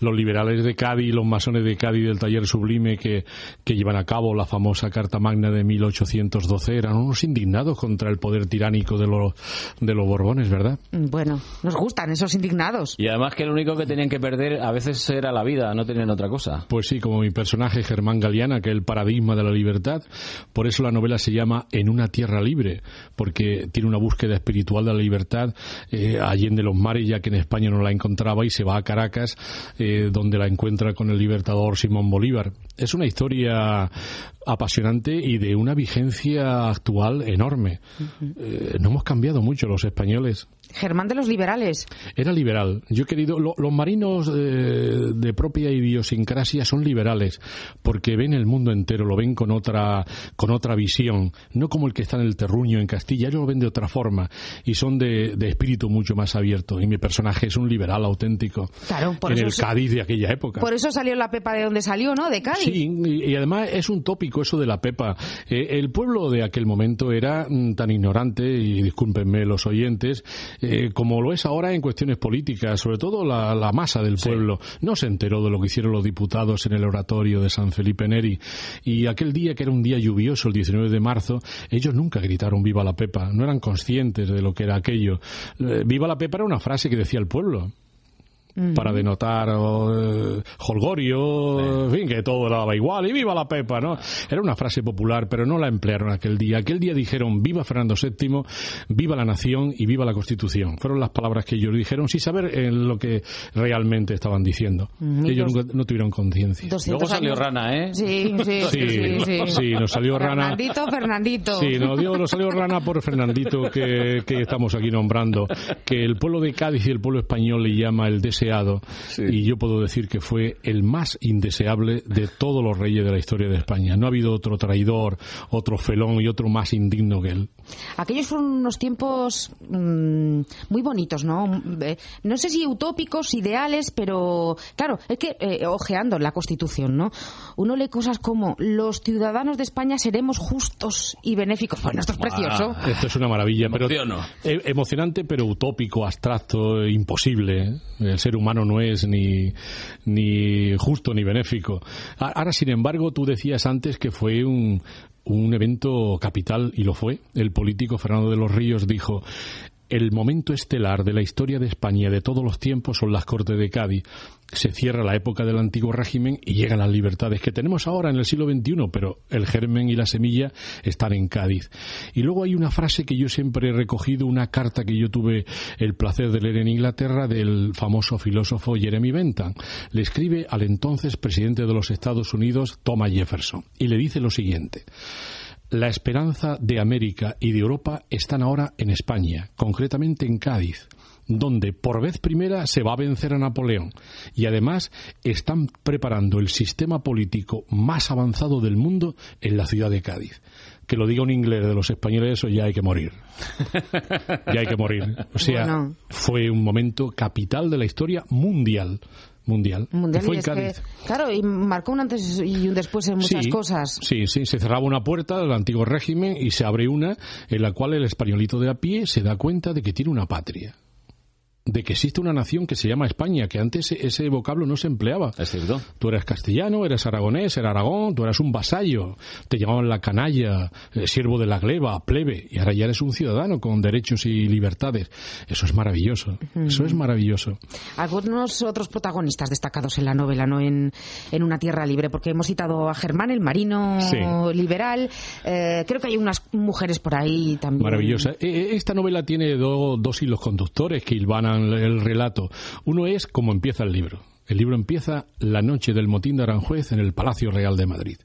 Los liberales de Cádiz, los masones de Cádiz del taller sublime que, que llevan a cabo la famosa Carta Magna de 1812 eran unos indignados contra el poder tiránico de los, de los Borbones, ¿verdad? Bueno, nos gustan esos indignados. Y además que lo único que tenían que perder a veces era la vida, no tenían otra cosa. Pues sí, como mi personaje Germán Galeana, que es el paradigma de la libertad. Por eso la novela se llama En una tierra libre, porque tiene una búsqueda espiritual de la libertad eh, allende los mares, ya que en España no la encontraba y se va a Caracas, eh, donde la encuentra con el libertador Simón Bolívar. Es una historia apasionante y de una vigencia actual enorme. Eh, no hemos cambiado mucho los españoles. Germán de los liberales. Era liberal. Yo he querido. lo- los marinos eh, de propia idiosincrasia son liberales porque ven el mundo entero, lo ven con otra con otra visión, no como el que está en el terruño en Castilla. Ellos lo ven de otra forma y son de, de espíritu mucho más abierto. Y mi personaje es un liberal auténtico. Claro, por en eso el Cádiz de aquella época. Por eso salió la Pepa de donde salió, ¿no? De Cádiz. Sí, y, y además es un tópico eso de la pepa. Eh, el pueblo de aquel momento era mm, tan ignorante, y discúlpenme los oyentes, eh, como lo es ahora en cuestiones políticas, sobre todo la, la masa del pueblo. No se enteró de lo que hicieron los diputados en el oratorio de San Felipe Neri. Y aquel día, que era un día lluvioso, el 19 de marzo, ellos nunca gritaron Viva la Pepa, no eran conscientes de lo que era aquello. Eh, Viva la Pepa era una frase que decía el pueblo para denotar eh, holgorio, en fin, que todo daba igual y viva la Pepa, ¿no? Era una frase popular, pero no la emplearon aquel día. Aquel día dijeron viva Fernando VII, viva la nación y viva la Constitución. Fueron las palabras que ellos dijeron sin saber eh, lo que realmente estaban diciendo. Mm, y ellos dos- nunca, no tuvieron conciencia. 200 Luego salió años. Rana, ¿eh? Sí, sí, sí. Sí, sí, sí. sí, nos salió Rana. Fernandito, Fernandito. Sí, nos, dio, nos salió rana por Fernandito que, que estamos aquí nombrando, que el pueblo de Cádiz y el pueblo español le llama el deseado, y yo puedo decir que fue el más indeseable de todos los reyes de la historia de España. No ha habido otro traidor, otro felón y otro más indigno que él. Aquellos fueron unos tiempos mm, muy bonitos, ¿no? Eh, No sé si utópicos, ideales, pero claro, es que eh, ojeando la Constitución, ¿no? Uno lee cosas como los ciudadanos de España seremos justos y benéficos. Bueno, esto es precioso. Ah, esto es una maravilla, pero Emociono. e- emocionante, pero utópico, abstracto, imposible. El ser humano no es ni, ni justo ni benéfico. Ahora, sin embargo, tú decías antes que fue un, un evento capital y lo fue. El político Fernando de los Ríos dijo. El momento estelar de la historia de España de todos los tiempos son las Cortes de Cádiz. Se cierra la época del antiguo régimen y llegan las libertades que tenemos ahora en el siglo XXI, pero el germen y la semilla están en Cádiz. Y luego hay una frase que yo siempre he recogido, una carta que yo tuve el placer de leer en Inglaterra del famoso filósofo Jeremy Bentham. Le escribe al entonces presidente de los Estados Unidos, Thomas Jefferson, y le dice lo siguiente. La esperanza de América y de Europa están ahora en España, concretamente en Cádiz. donde por vez primera se va a vencer a Napoleón. Y además están preparando el sistema político más avanzado del mundo en la ciudad de Cádiz. Que lo diga un inglés de los españoles, eso ya hay que morir. ya hay que morir. O sea, Bueno. fue un momento capital de la historia mundial. Mundial. Mundial, Fue y en que, claro, y marcó un antes y un después en muchas Sí, cosas. Sí, sí, se cerraba una puerta del antiguo régimen y se abre una en la cual el españolito de a pie se da cuenta de que tiene una patria. De que existe una nación que se llama España, que antes ese vocablo no se empleaba. Es cierto. Tú eras castellano, eras aragonés, era Aragón, tú eras un vasallo, te llamaban la canalla, eh, siervo de la gleba, plebe, y ahora ya eres un ciudadano con derechos y libertades. Eso es maravilloso, eso es maravilloso. Algunos otros protagonistas destacados en la novela, ¿no? En, en Una tierra libre, porque hemos citado a Germán, el marino Sí. liberal. Eh, creo que hay unas mujeres por ahí también. Maravillosa. Eh, Esta novela tiene do- dos hilos conductores que hilvanan el relato. Uno es cómo empieza el libro. El libro empieza la noche del motín de Aranjuez en el Palacio Real de Madrid.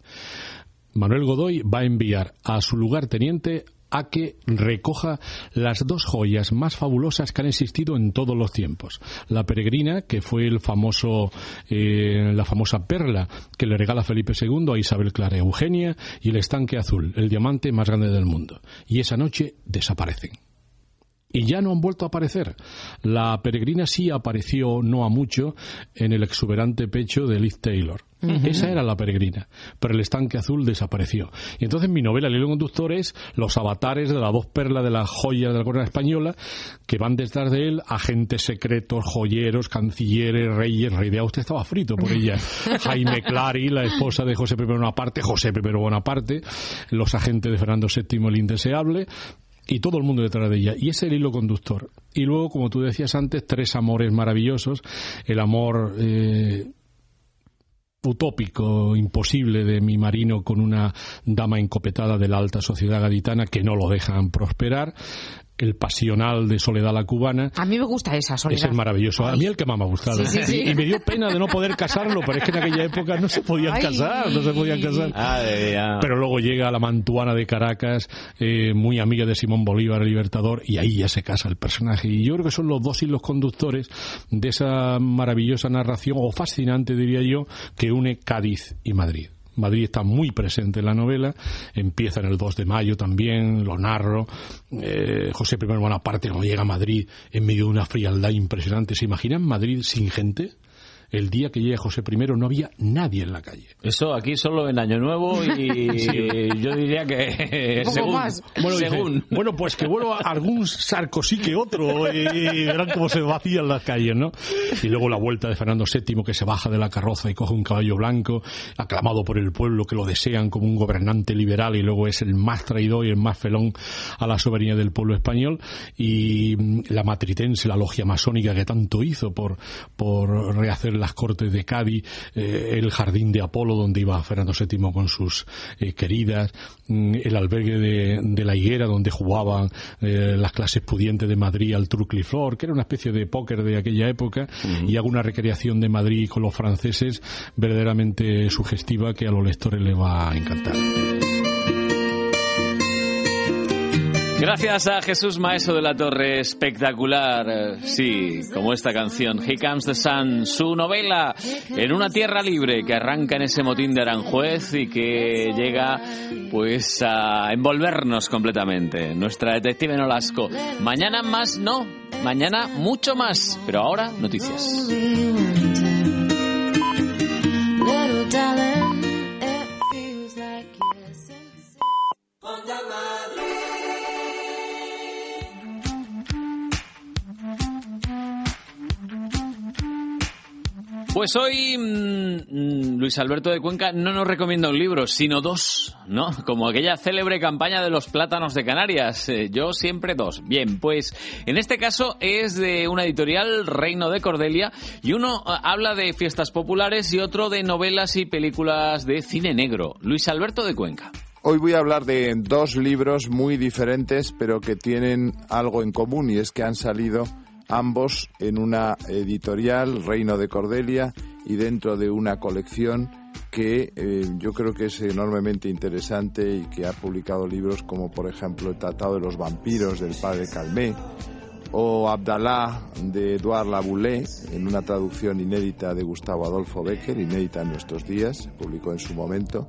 Manuel Godoy va a enviar a su lugarteniente a que recoja las dos joyas más fabulosas que han existido en todos los tiempos. La peregrina, que fue el famoso, eh, la famosa perla que le regala Felipe II a Isabel Clara Eugenia, y el estanque azul, el diamante más grande del mundo. Y esa noche desaparecen y ya no han vuelto a aparecer. La peregrina sí apareció no a mucho en el exuberante pecho de Liz Taylor. Esa era la peregrina, pero el estanque azul desapareció. Y entonces mi novela El hilo conductor es los avatares de las dos perlas de la joya de la corona española que van detrás de él, agentes secretos, joyeros, cancilleres, reyes. Rey de Austria estaba frito por ella. Jaime Clary, la esposa de José I Bonaparte, José I Bonaparte, los agentes de Fernando VII el indeseable, y todo el mundo detrás de ella. Y es el hilo conductor. Y luego, como tú decías antes, tres amores maravillosos. El amor eh, utópico, imposible de mi marino con una dama encopetada de la alta sociedad gaditana que no lo dejan prosperar. El pasional de Soledad la cubana. A mí me gusta esa, Soledad. Ese es maravilloso. A mí el que más me ha gustado. Sí, sí, sí. Y, y me dio pena de no poder casarlo, pero es que en aquella época no se podían Ay. casar, no se podían casar. Pero luego llega la mantuana de Caracas, eh, muy amiga de Simón Bolívar, el libertador, y ahí ya se casa el personaje. Y yo creo que son los dos hilos conductores de esa maravillosa narración, o fascinante diría yo, que une Cádiz y Madrid. Madrid está muy presente en la novela, empieza en el 2 de mayo también, lo narro. Eh, José I Bonaparte no llega a Madrid en medio de una frialdad impresionante. ¿Se imaginan Madrid sin gente? El día que llega José I no había nadie en la calle. Eso aquí solo en Año Nuevo y yo diría que según, Bueno, dice, según. bueno, pues que vuelva algún Sarkozy que otro y verán cómo se vacían las calles, ¿no? Y luego la vuelta de Fernando VII que se baja de la carroza y coge un caballo blanco, aclamado por el pueblo que lo desean como un gobernante liberal y luego es el más traidor y el más felón a la soberanía del pueblo español y mm, la matritense, la logia masónica que tanto hizo por, por rehacer las cortes de Cádiz, eh, el jardín de Apolo donde iba Fernando VII con sus eh, queridas, mm, el albergue de, de la higuera donde jugaban eh, las clases pudientes de Madrid al trucliflor, que era una especie de póker de aquella época, y hago una recreación de Madrid con los franceses verdaderamente sugestiva que a los lectores les va a encantar. Gracias a Jesús Maestro de la Torre, espectacular, sí, como esta canción, Here Comes the Sun, su novela en una tierra libre que arranca en ese motín de Aranjuez y que llega pues a envolvernos completamente. Nuestra detective Nolasco. Mañana más no, mañana mucho más, pero ahora noticias. Darling, Pues hoy mm, mm, Luis Alberto de Cuenca no nos recomienda un libro, sino dos, ¿no? Como aquella célebre campaña de los plátanos de Canarias. Eh, yo siempre dos. Bien, pues en este caso es de una editorial, Reino de Cordelia, y uno eh, habla de fiestas populares y otro de novelas y películas de cine negro. Luis Alberto de Cuenca. Hoy voy a hablar de dos libros muy diferentes, pero que tienen algo en común y es que han salido ambos en una editorial, Reino de Cordelia, y dentro de una colección que eh, yo creo que es enormemente interesante y que ha publicado libros como por ejemplo El Tratado de los Vampiros del padre Calmé o Abdalá de Edouard Laboulé, en una traducción inédita de Gustavo Adolfo Becker, inédita en nuestros días, publicó en su momento.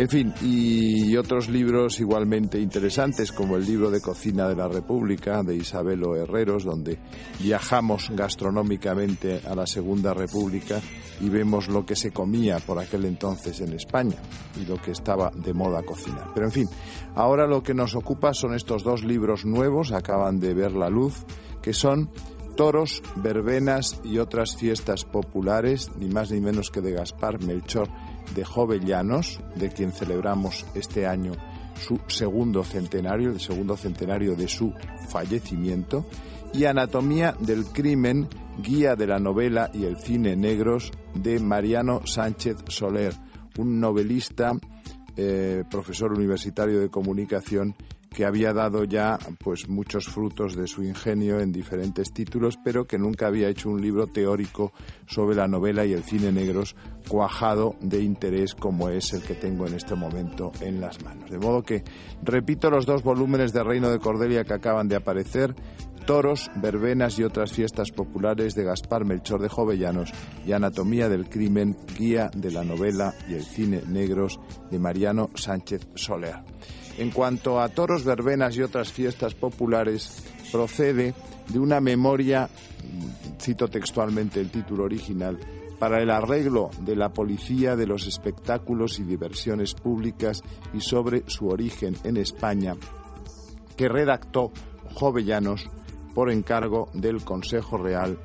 En fin, y otros libros igualmente interesantes, como el libro de cocina de la República de Isabelo Herreros, donde viajamos gastronómicamente a la Segunda República y vemos lo que se comía por aquel entonces en España y lo que estaba de moda cocinar. Pero en fin, ahora lo que nos ocupa son estos dos libros nuevos, acaban de ver la luz, que son Toros, verbenas y otras fiestas populares, ni más ni menos que de Gaspar Melchor de Jovellanos, de quien celebramos este año su segundo centenario, el segundo centenario de su fallecimiento, y Anatomía del Crimen, guía de la novela y el cine negros de Mariano Sánchez Soler, un novelista, eh, profesor universitario de comunicación que había dado ya pues muchos frutos de su ingenio en diferentes títulos, pero que nunca había hecho un libro teórico sobre la novela y el cine negros cuajado de interés como es el que tengo en este momento en las manos. De modo que repito los dos volúmenes de Reino de Cordelia que acaban de aparecer, Toros, verbenas y otras fiestas populares de Gaspar Melchor de Jovellanos y Anatomía del crimen, guía de la novela y el cine negros de Mariano Sánchez Soler. En cuanto a toros, verbenas y otras fiestas populares, procede de una memoria, cito textualmente el título original, para el arreglo de la policía de los espectáculos y diversiones públicas y sobre su origen en España, que redactó Jovellanos por encargo del Consejo Real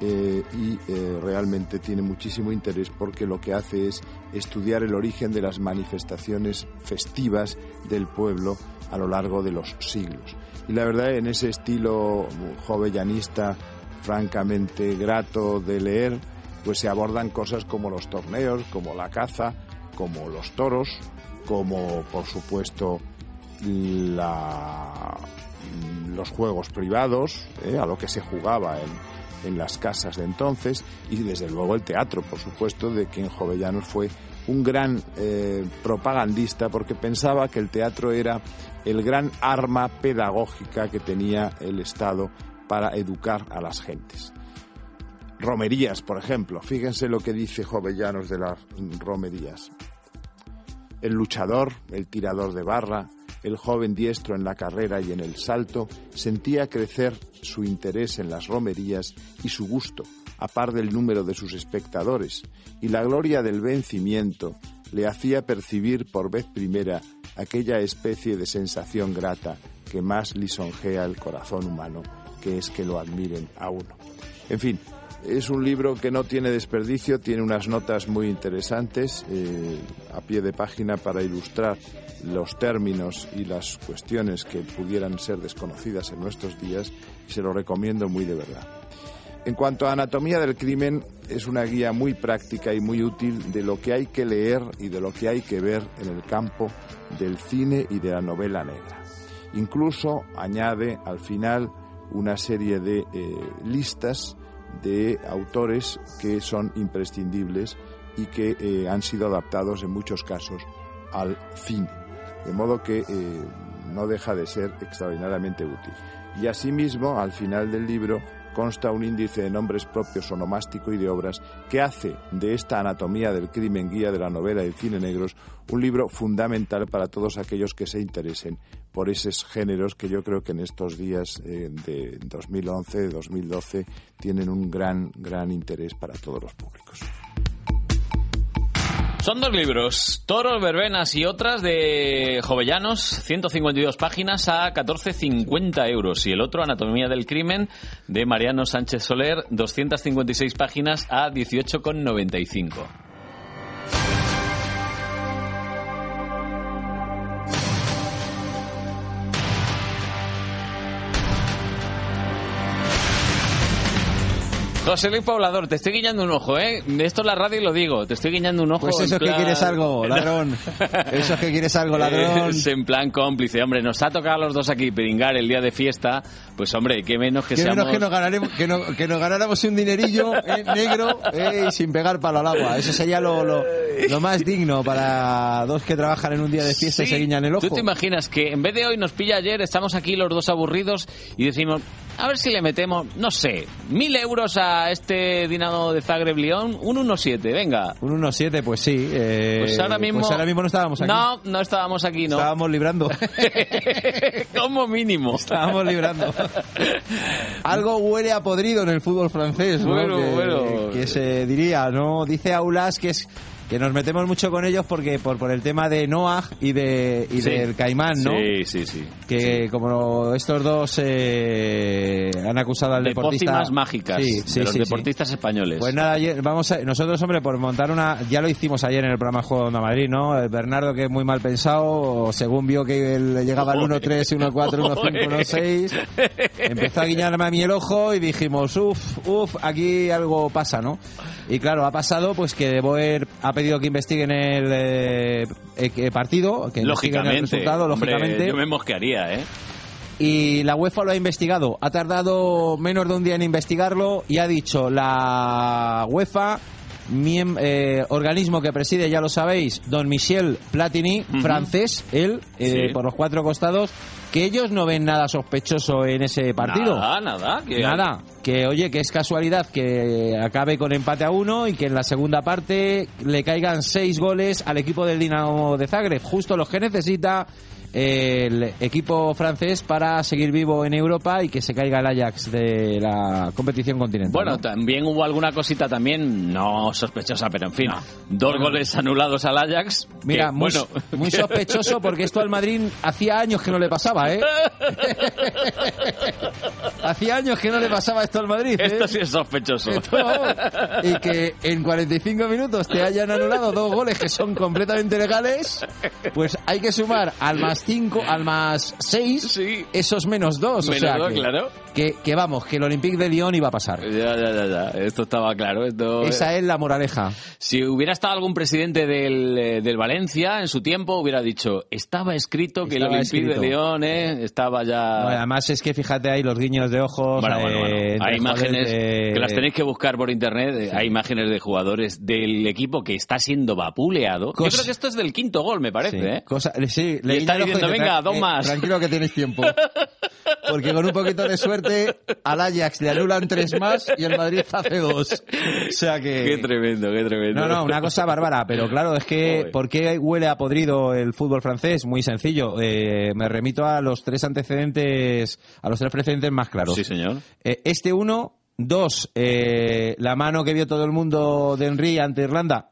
eh, y eh, realmente tiene muchísimo interés porque lo que hace es estudiar el origen de las manifestaciones festivas del pueblo a lo largo de los siglos. Y la verdad, en ese estilo jovellanista, francamente grato de leer, pues se abordan cosas como los torneos, como la caza, como los toros, como por supuesto los juegos privados, eh, a lo que se jugaba en, en las casas de entonces y desde luego el teatro, por supuesto, de quien Jovellanos fue un gran eh, propagandista porque pensaba que el teatro era el gran arma pedagógica que tenía el Estado para educar a las gentes. Romerías, por ejemplo. Fíjense lo que dice Jovellanos de las romerías. El luchador, el tirador de barra, el joven diestro en la carrera y en el salto, sentía crecer su interés en las romerías y su gusto, a par del número de sus espectadores, y la gloria del vencimiento le hacía percibir por vez primera aquella especie de sensación grata que más lisonjea el corazón humano, que es que lo admiren a uno. En fin, es un libro que no tiene desperdicio, tiene unas notas muy interesantes eh, a pie de página para ilustrar los términos y las cuestiones que pudieran ser desconocidas en nuestros días y se lo recomiendo muy de verdad. En cuanto a anatomía del crimen, es una guía muy práctica y muy útil de lo que hay que leer y de lo que hay que ver en el campo del cine y de la novela negra. Incluso añade al final una serie de eh, listas de autores que son imprescindibles y que eh, han sido adaptados en muchos casos al cine. De modo que eh, no deja de ser extraordinariamente útil. Y asimismo, al final del libro, consta un índice de nombres propios onomástico y de obras que hace de esta anatomía del crimen guía de la novela y el cine negros un libro fundamental para todos aquellos que se interesen por esos géneros que yo creo que en estos días eh, de 2011, 2012 tienen un gran, gran interés para todos los públicos. Son dos libros, Toros, Verbenas y otras de Jovellanos, 152 páginas a 14,50 euros. Y el otro, Anatomía del Crimen, de Mariano Sánchez Soler, 256 páginas a 18,95. José Luis Poblador, te estoy guiñando un ojo, ¿eh? Esto es la radio y lo digo, te estoy guiñando un ojo. Pues eso es que plan- quieres algo, ladrón. Eso es que quieres algo, ladrón. Es en plan cómplice, hombre, nos ha tocado a los dos aquí peringar el día de fiesta, pues hombre, qué menos que Qué seamos... menos que nos, ganaremos, que, no- que nos ganáramos un dinerillo eh, negro eh, y sin pegar palo al agua. Eso sería lo, lo, lo más digno para dos que trabajan en un día de fiesta y Sí, se guiñan el ojo. ¿Tú te imaginas que en vez de hoy nos pilla ayer, estamos aquí los dos aburridos y decimos, a ver si le metemos, no sé, mil euros a este Dinamo de Zagreb León, un 1-7, venga. Un 1-7, pues sí. eh, Pues ahora mismo... pues ahora mismo no estábamos aquí. No, no estábamos aquí, no. Estábamos librando. Como mínimo. Estábamos librando. Algo huele a podrido en el fútbol francés, ¿no? Bueno, que, bueno. que se diría, ¿no? Dice Aulas que es que nos metemos mucho con ellos porque por, por el tema de Noah y de y Sí. del Caimán, ¿no? Sí, sí, sí. Que como estos dos eh, han acusado al De deportista pócimas mágicas Sí, sí, de los deportistas españoles. Pues nada, ayer, vamos a, nosotros, hombre, por montar una. Ya lo hicimos ayer en el programa Juego de Onda Madrid, ¿no? El Bernardo, que es muy mal pensado, según vio que le llegaba el 1-3, 1-4, 1-5, 1-6, empezó a guiñarme a mí el ojo y dijimos, uff, uff, aquí algo pasa, ¿no? Y claro, ha pasado pues que De Boer ha pedido que investiguen el eh, eh, partido, que investiguen el lógicamente, resultado, hombre, lógicamente. yo me mosquearía, ¿eh? Y la UEFA lo ha investigado. Ha tardado menos de un día en investigarlo y ha dicho la UEFA, eh, organismo que preside, ya lo sabéis, don Michel Platini, francés, él, eh, Sí. por los cuatro costados, que ellos no ven nada sospechoso en ese partido. Nada, nada. Que Nada, que oye, que es casualidad que acabe con empate a uno y que en la segunda parte le caigan seis goles al equipo del Dinamo de Zagreb, justo los que necesita el equipo francés para seguir vivo en Europa y que se caiga el Ajax de la competición continental. Bueno, ¿no? también hubo alguna cosita también no sospechosa, pero en fin, dos goles anulados al Ajax. Mira, que, muy, bueno, muy sospechoso porque esto al Madrid hacía años que no le pasaba, ¿eh? hacía años que no le pasaba esto al Madrid. ¿eh? Esto sí es sospechoso. Esto, y que en 45 minutos te hayan anulado dos goles que son completamente legales, pues hay que sumar al más 5, al más 6, esos menos 2. O Menos sea dos, que, claro. Que, que vamos, que el Olympique de Lyon iba a pasar. Ya, ya, ya, ya. Esto estaba claro. Esto... Esa es la moraleja. Si hubiera estado algún presidente del, eh, del Valencia en su tiempo, hubiera dicho, estaba escrito que Estaba el Olympique escrito. de León eh, estaba ya... Bueno, además es que fíjate ahí los guiños de ojos. Bueno, bueno, bueno. eh, entre Hay imágenes de- que las tenéis que buscar por internet. eh, Hay imágenes de jugadores del equipo que está siendo vapuleado. Yo creo que esto es del quinto gol, me parece. Sí, ¿eh? cosa- sí, le Y está diciendo, venga, "Tra- dos eh, más. Tranquilo que tienes tiempo. Porque con un poquito de suerte al Ajax le anulan tres más y el Madrid hace dos. O sea que... Qué tremendo, qué tremendo. No, no, una cosa bárbara, pero claro, es que. ¿por qué huele a podrido el fútbol francés? Muy sencillo, eh, me remito a los tres antecedentes, a los tres precedentes más claros. Sí, señor. Eh, este uno, dos, eh, la mano que vio todo el mundo de Henry ante Irlanda,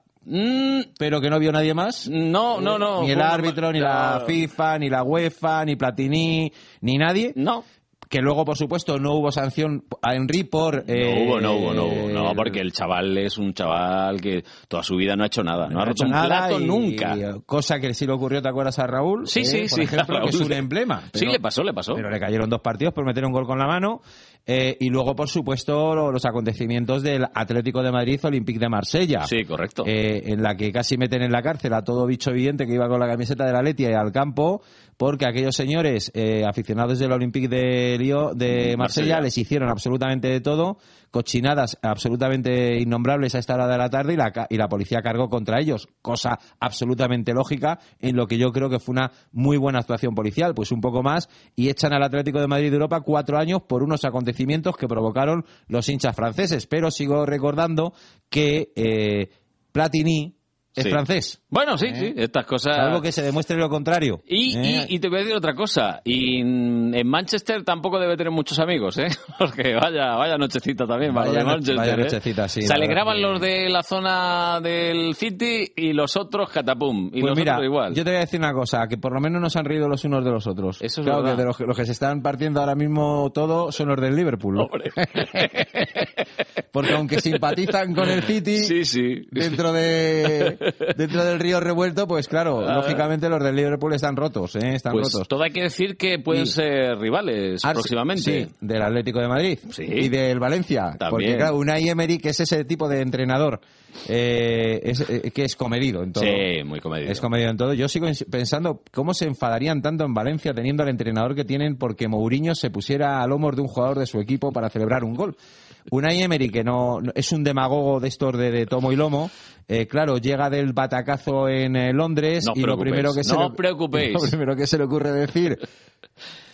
pero que no vio nadie más. Mm, No, no, no. Ni el árbitro, ni la. FIFA, ni la UEFA, ni Platini, ni nadie. No. Que luego, por supuesto, no hubo sanción a Henry por... No eh, hubo, no hubo, no hubo. No, porque el chaval es un chaval que toda su vida no ha hecho nada. No, ha roto un plato y- nunca. y, cosa que sí le ocurrió, ¿te acuerdas a Raúl? Sí, Eh, sí, por sí, ejemplo, Raúl. que es un emblema. Sí, le pasó, le pasó. Pero le cayeron dos partidos por meter un gol con la mano. Eh, y luego, por supuesto, lo- los acontecimientos del Atlético de Madrid, Olympique de Marsella. Sí, correcto. Eh, en la que casi meten en la cárcel a todo bicho evidente que iba con la camiseta de la Letia y al campo, porque aquellos señores eh, aficionados del Olympique de, Lyon, de Marsella, Marsella. les hicieron absolutamente de todo, cochinadas absolutamente innombrables a esta hora de la tarde y la, y la policía cargó contra ellos, cosa absolutamente lógica en lo que yo creo que fue una muy buena actuación policial, pues un poco más, y echan al Atlético de Madrid de Europa cuatro años por unos acontecimientos que provocaron los hinchas franceses, pero sigo recordando que eh, Platini es Sí. francés. Bueno, sí, ¿Eh? sí, estas cosas... Algo que se demuestre lo contrario. Y, ¿Eh? y, y te voy a decir otra cosa. Y en Manchester tampoco debe tener muchos amigos, ¿eh? Porque vaya, vaya nochecita también Vaya de Manchester. vaya ¿eh? nochecita, sí, Se alegraban los de la zona del City y los otros catapum. Y Pues los mira, otros igual. yo te voy a decir una cosa, que por lo menos nos han reído los unos de los otros. Eso es claro, verdad. que de los, que- los que se están partiendo ahora mismo todo son los del Liverpool. Porque aunque simpatizan con el City, Sí, sí. dentro de dentro del río revuelto, pues claro, Ah. lógicamente los del Liverpool están rotos, ¿eh? Están Pues rotos. todo hay que decir que pueden Y- ser rivales Ah, próximamente. Sí, del Atlético de Madrid Sí. y del Valencia. También. Porque claro, Unai Emery, que es ese tipo de entrenador eh, es, eh, que es comedido en todo. Sí, muy comedido. Es comedido en todo. Yo sigo pensando cómo se enfadarían tanto en Valencia teniendo al entrenador que tienen porque Mourinho se pusiera a lomos de un jugador de su equipo para celebrar un gol. Unai Emery, que no, no- es un demagogo de estos de, de tomo y lomo, eh, claro, llega del batacazo en eh, Londres No y lo primero que se no le- os preocupéis. lo primero que se le ocurre decir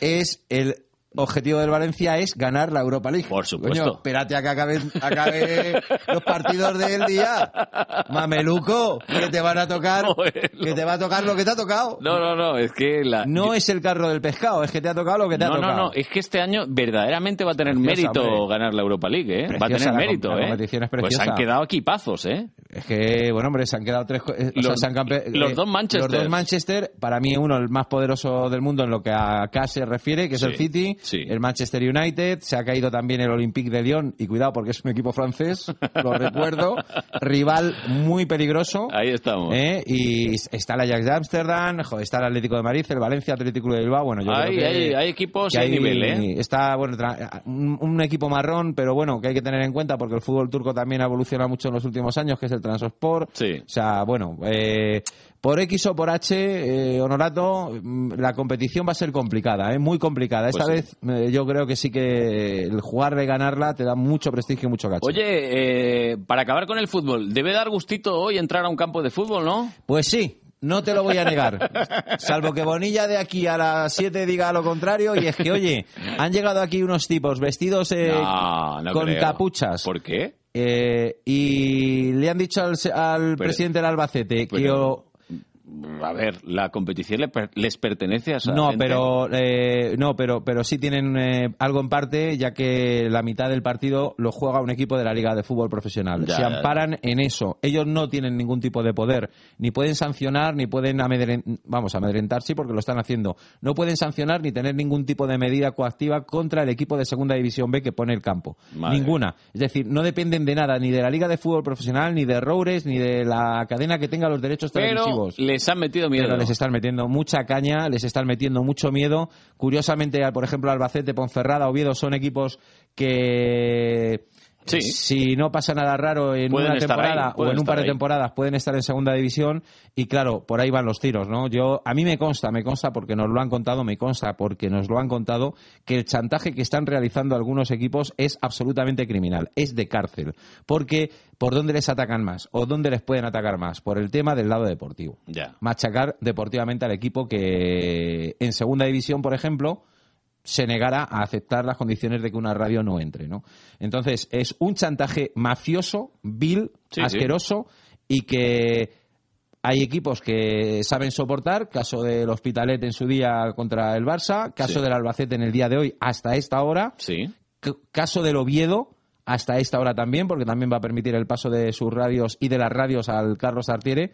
es el objetivo del Valencia es ganar la Europa League. Por supuesto. espérate a que acabe, acabe los partidos del día. Mameluco, que te van a tocar, que te va a tocar lo que te ha tocado. No, no, no, es que la... No es el carro del pescado, es que te ha tocado lo que te no, ha tocado. no, no, es que este año verdaderamente va a tener Preciosa, mérito hombre. ganar la Europa League, ¿eh? va a tener la mérito, la ¿eh? competición es pues han quedado equipazos, ¿eh? Es que, bueno, hombre, se han quedado tres. sea, Los- han eh, dos Manchester. Los dos Manchester, para mí, uno, el más poderoso del mundo en lo que a K se refiere, que es Sí, el City. Sí. El Manchester United. Se ha caído también el Olympique de Lyon. Y cuidado, porque es un equipo francés, lo recuerdo. Rival muy peligroso. Ahí estamos. ¿eh? Y está el Ajax de Ámsterdam, está el Atlético de Madrid, el Valencia, Atlético de Bilbao. Bueno, yo Hay- creo que, hay- hay equipos que hay nivel, ¿eh? Está, bueno, un, un equipo marrón, pero bueno, que hay que tener en cuenta porque el fútbol turco también ha evolucionado mucho en los últimos años, que es el Transosport. Sí. O sea, bueno, eh, por X o por H, eh, Honorato, mm, la competición va a ser complicada, ¿eh? muy complicada. Esta Pues vez eh, yo creo que sí que el jugar y ganarla te da mucho prestigio y mucho cacho. Oye, eh, para acabar con el fútbol, debe dar gustito hoy entrar a un campo de fútbol, ¿no? Pues sí, no te lo voy a negar. Salvo que Bonilla de aquí a las 7 diga lo contrario. Y es que, oye, han llegado aquí unos tipos vestidos eh, No, no con creo. capuchas. ¿Por qué? Eh, y le han dicho al, al presidente del Albacete que o- A ver, la competición per- les pertenece a esa no, gente. pero eh, no, pero pero sí tienen eh, algo en parte, ya que la mitad del partido lo juega un equipo de la Liga de Fútbol Profesional. Ya, Se ya, ya. amparan en eso. Ellos no tienen ningún tipo de poder, ni pueden sancionar, ni pueden amedrentar, vamos, amedrentar sí, porque lo están haciendo. No pueden sancionar ni tener ningún tipo de medida coactiva contra el equipo de Segunda División B que pone el campo. Madre Ninguna. Es decir, no dependen de nada, ni de la Liga de Fútbol Profesional, ni de Roures, ni de la cadena que tenga los derechos Pero televisivos. les han metido miedo. Pero les están metiendo mucha caña, les están metiendo mucho miedo. Curiosamente, por ejemplo, Albacete, Ponferrada, Oviedo son equipos que Sí. si no pasa nada raro en Pueden una temporada ahí, o en un par de ahí. temporadas pueden estar en segunda división y claro, por ahí van los tiros, ¿no? Yo a mí me consta, me consta porque nos lo han contado, me consta porque nos lo han contado que el chantaje que están realizando algunos equipos es absolutamente criminal, es de cárcel, porque ¿por dónde les atacan más o dónde les pueden atacar más? Por el tema del lado deportivo Ya. machacar deportivamente al equipo que en segunda división, por ejemplo, se negara a aceptar las condiciones de que una radio no entre, ¿no? Entonces, es un chantaje mafioso, vil, Sí, sí. asqueroso y que hay equipos que saben soportar, caso del Hospitalet en su día contra el Barça, caso Sí. del Albacete en el día de hoy hasta esta hora, Sí. Caso del Oviedo hasta esta hora también, porque también va a permitir el paso de sus radios y de las radios al Carlos Artiere.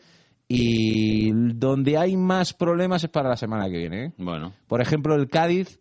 Y donde hay más problemas es para la semana que viene. ¿eh? Bueno. Por ejemplo, el Cádiz.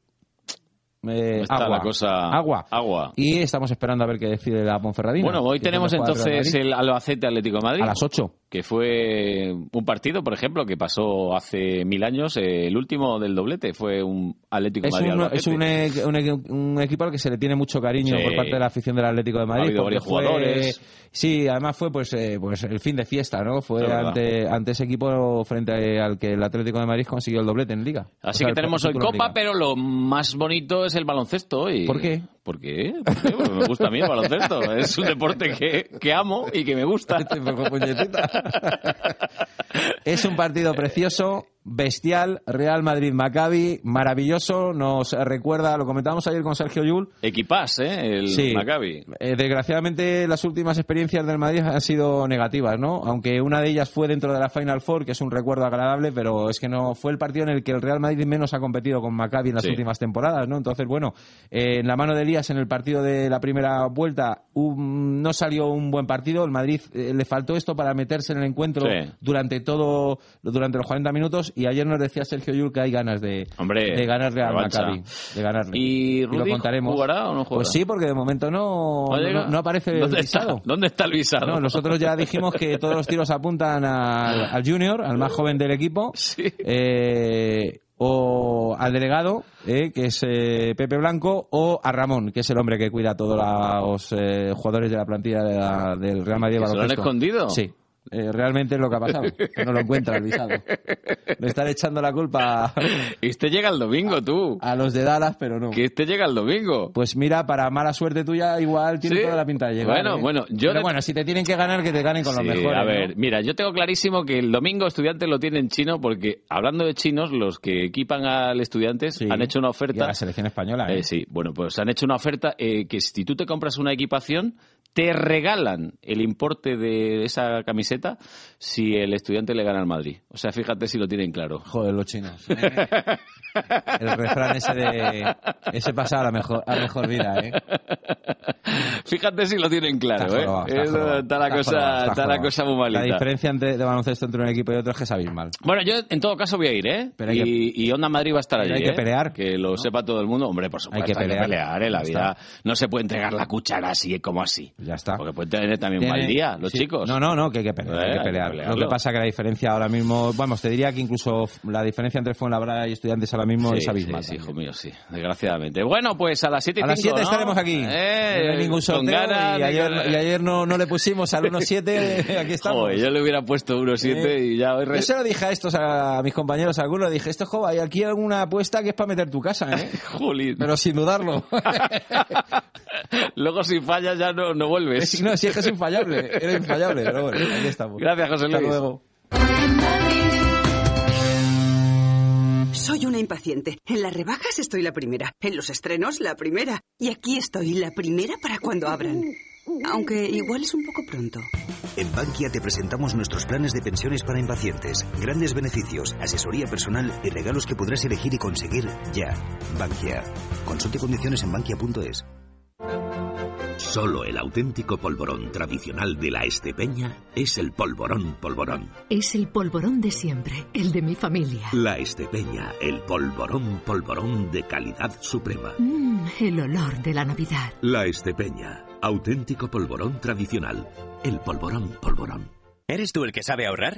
Eh, Está agua. la cosa- Agua. agua. Y estamos esperando a ver qué decide la Ponferradina. Bueno, hoy tenemos entonces el Albacete Atlético de Madrid. A las 8. Que fue un partido, por ejemplo, que pasó hace mil años. eh, el último del doblete fue un Atlético de Es, Madrid. un, es un, un un equipo al que se le tiene mucho cariño Sí. por parte de la afición del Atlético de Madrid. Ha habido varios fue- jugadores. Sí, además fue pues, eh, pues el fin de fiesta, ¿no? Fue verdad. ante, ante ese equipo frente al que el Atlético de Madrid consiguió el doblete en Liga. O Así sea, que tenemos hoy Copa, pero lo más bonito es el baloncesto hoy. ¿Por qué? ¿Por qué? ¿Por qué? Porque me gusta a mí el baloncesto. Es un deporte que, que amo y que me gusta. Es un partido precioso, bestial, Real Madrid-Maccabi, maravilloso, nos recuerda, lo comentábamos ayer con Sergio Yul, Equipás, ¿eh? El Sí. Maccabi. Eh, desgraciadamente las últimas experiencias del Madrid han sido negativas, ¿no? Aunque una de ellas fue dentro de la Final Four, que es un recuerdo agradable, pero es que no fue el partido en el que el Real Madrid menos ha competido con Maccabi en las Sí. últimas temporadas, ¿no? Entonces, bueno, eh, en la mano de Díaz en el partido de la primera vuelta un- no salió un buen partido. El Madrid eh, le faltó esto para meterse en el encuentro Sí. durante todo durante los 40 minutos y ayer nos decía Sergio Yul que hay ganas de, Hombre, de ganarle al. Maccabi. De ganarle. ¿Y lo Rudy contaremos. jugará o no jugará? Pues sí, porque de momento no, ¿No no, llega? no aparece el ¿Dónde está? visado. ¿Dónde está el visado? No, nosotros ya dijimos que todos los tiros apuntan al, al junior, al más joven del equipo, eh, o al delegado, eh, que es eh, Pepe Blanco, o a Ramón, que es el hombre que cuida a todos los eh, jugadores de la plantilla de la- del Real Madrid. de ¿Que se lo han escondido? Sí. Eh, realmente es lo que ha pasado, que no lo encuentra el visado. Le están echando la culpa Y este llega el domingo, tú. a los de Dallas, pero no. Que este llega el domingo. Pues mira, para mala suerte tuya, igual tiene Sí. toda la pinta de llegar. Bueno, ¿eh? bueno, yo Pero bueno, si te tienen que ganar, que te ganen con los Sí, mejores. A ¿no? ver, mira, yo tengo clarísimo que el domingo estudiantes lo tienen chino porque, hablando de chinos, los que equipan al estudiantes han hecho una Y a oferta. la selección española, ¿eh? Eh, sí, bueno, pues han hecho una oferta eh, que si tú te compras una equipación, te regalan el importe de esa camiseta si el estudiante le gana al Madrid. O sea, fíjate si lo tienen claro. Joder, los chinos. ¿eh? El refrán ese de... Ese pasa a la mejor, a la mejor vida, ¿eh? Fíjate si lo tienen claro, Está ¿eh? jorobado, está Es- jorobado, está la cosa, jorobado, está está la jorobado. cosa muy malita. La diferencia entre, de baloncesto entre un equipo y otro es que es abismal. Bueno, yo en todo caso voy a ir, ¿eh? Pero y, y Onda Madrid va a estar allí. Hay que ¿eh? pelear, Que lo sepa todo el mundo. Hombre, por supuesto, hay que pelear, ¿eh? La vida no se puede entregar la cuchara así como así. Ya está. Porque pueden tener también un Tiene- mal día, los sí. chicos. No, no, no, que hay que pelear. Eh, hay que pelear. Lo que pasa que la diferencia ahora mismo, vamos, te diría que incluso la diferencia entre Fuenlabrada y Estudiantes ahora mismo Sí, es abismal. sí, sí, hijo mío, sí. Desgraciadamente. Bueno, pues a las 7 y A las 7 cinco, ¿no? estaremos aquí. Eh, no hay ningún sorteo ganas, y, ayer, ni- y ayer no, no le pusimos al 1-7, aquí estamos. Joder, yo le hubiera puesto 1-7 Eh, y ya hoy... re- Yo se lo dije a estos, a mis compañeros, a algunos, dije, esto, jo, hay aquí alguna apuesta que es para meter tu casa, ¿eh? Jolín. Pero sin dudarlo. Luego si fallas ya no, no vuelves. no, si es que es infallable, era infallable, pero bueno, aquí estamos. Gracias, José Hasta luego. Soy una impaciente. En las rebajas estoy la primera. En los estrenos la primera. Y aquí estoy la primera para cuando abran. Aunque igual es un poco pronto. En Bankia te presentamos nuestros planes de pensiones para impacientes, grandes beneficios, asesoría personal y regalos que podrás elegir y conseguir ya. Bankia. Consulte condiciones en bankia.es. Solo el auténtico polvorón tradicional de la Estepeña es el polvorón polvorón. Es el polvorón de siempre, el de mi familia. La Estepeña, el polvorón polvorón de calidad suprema. Mmm, el olor de la Navidad. La Estepeña, auténtico polvorón tradicional. El polvorón polvorón. ¿Eres tú el que sabe ahorrar?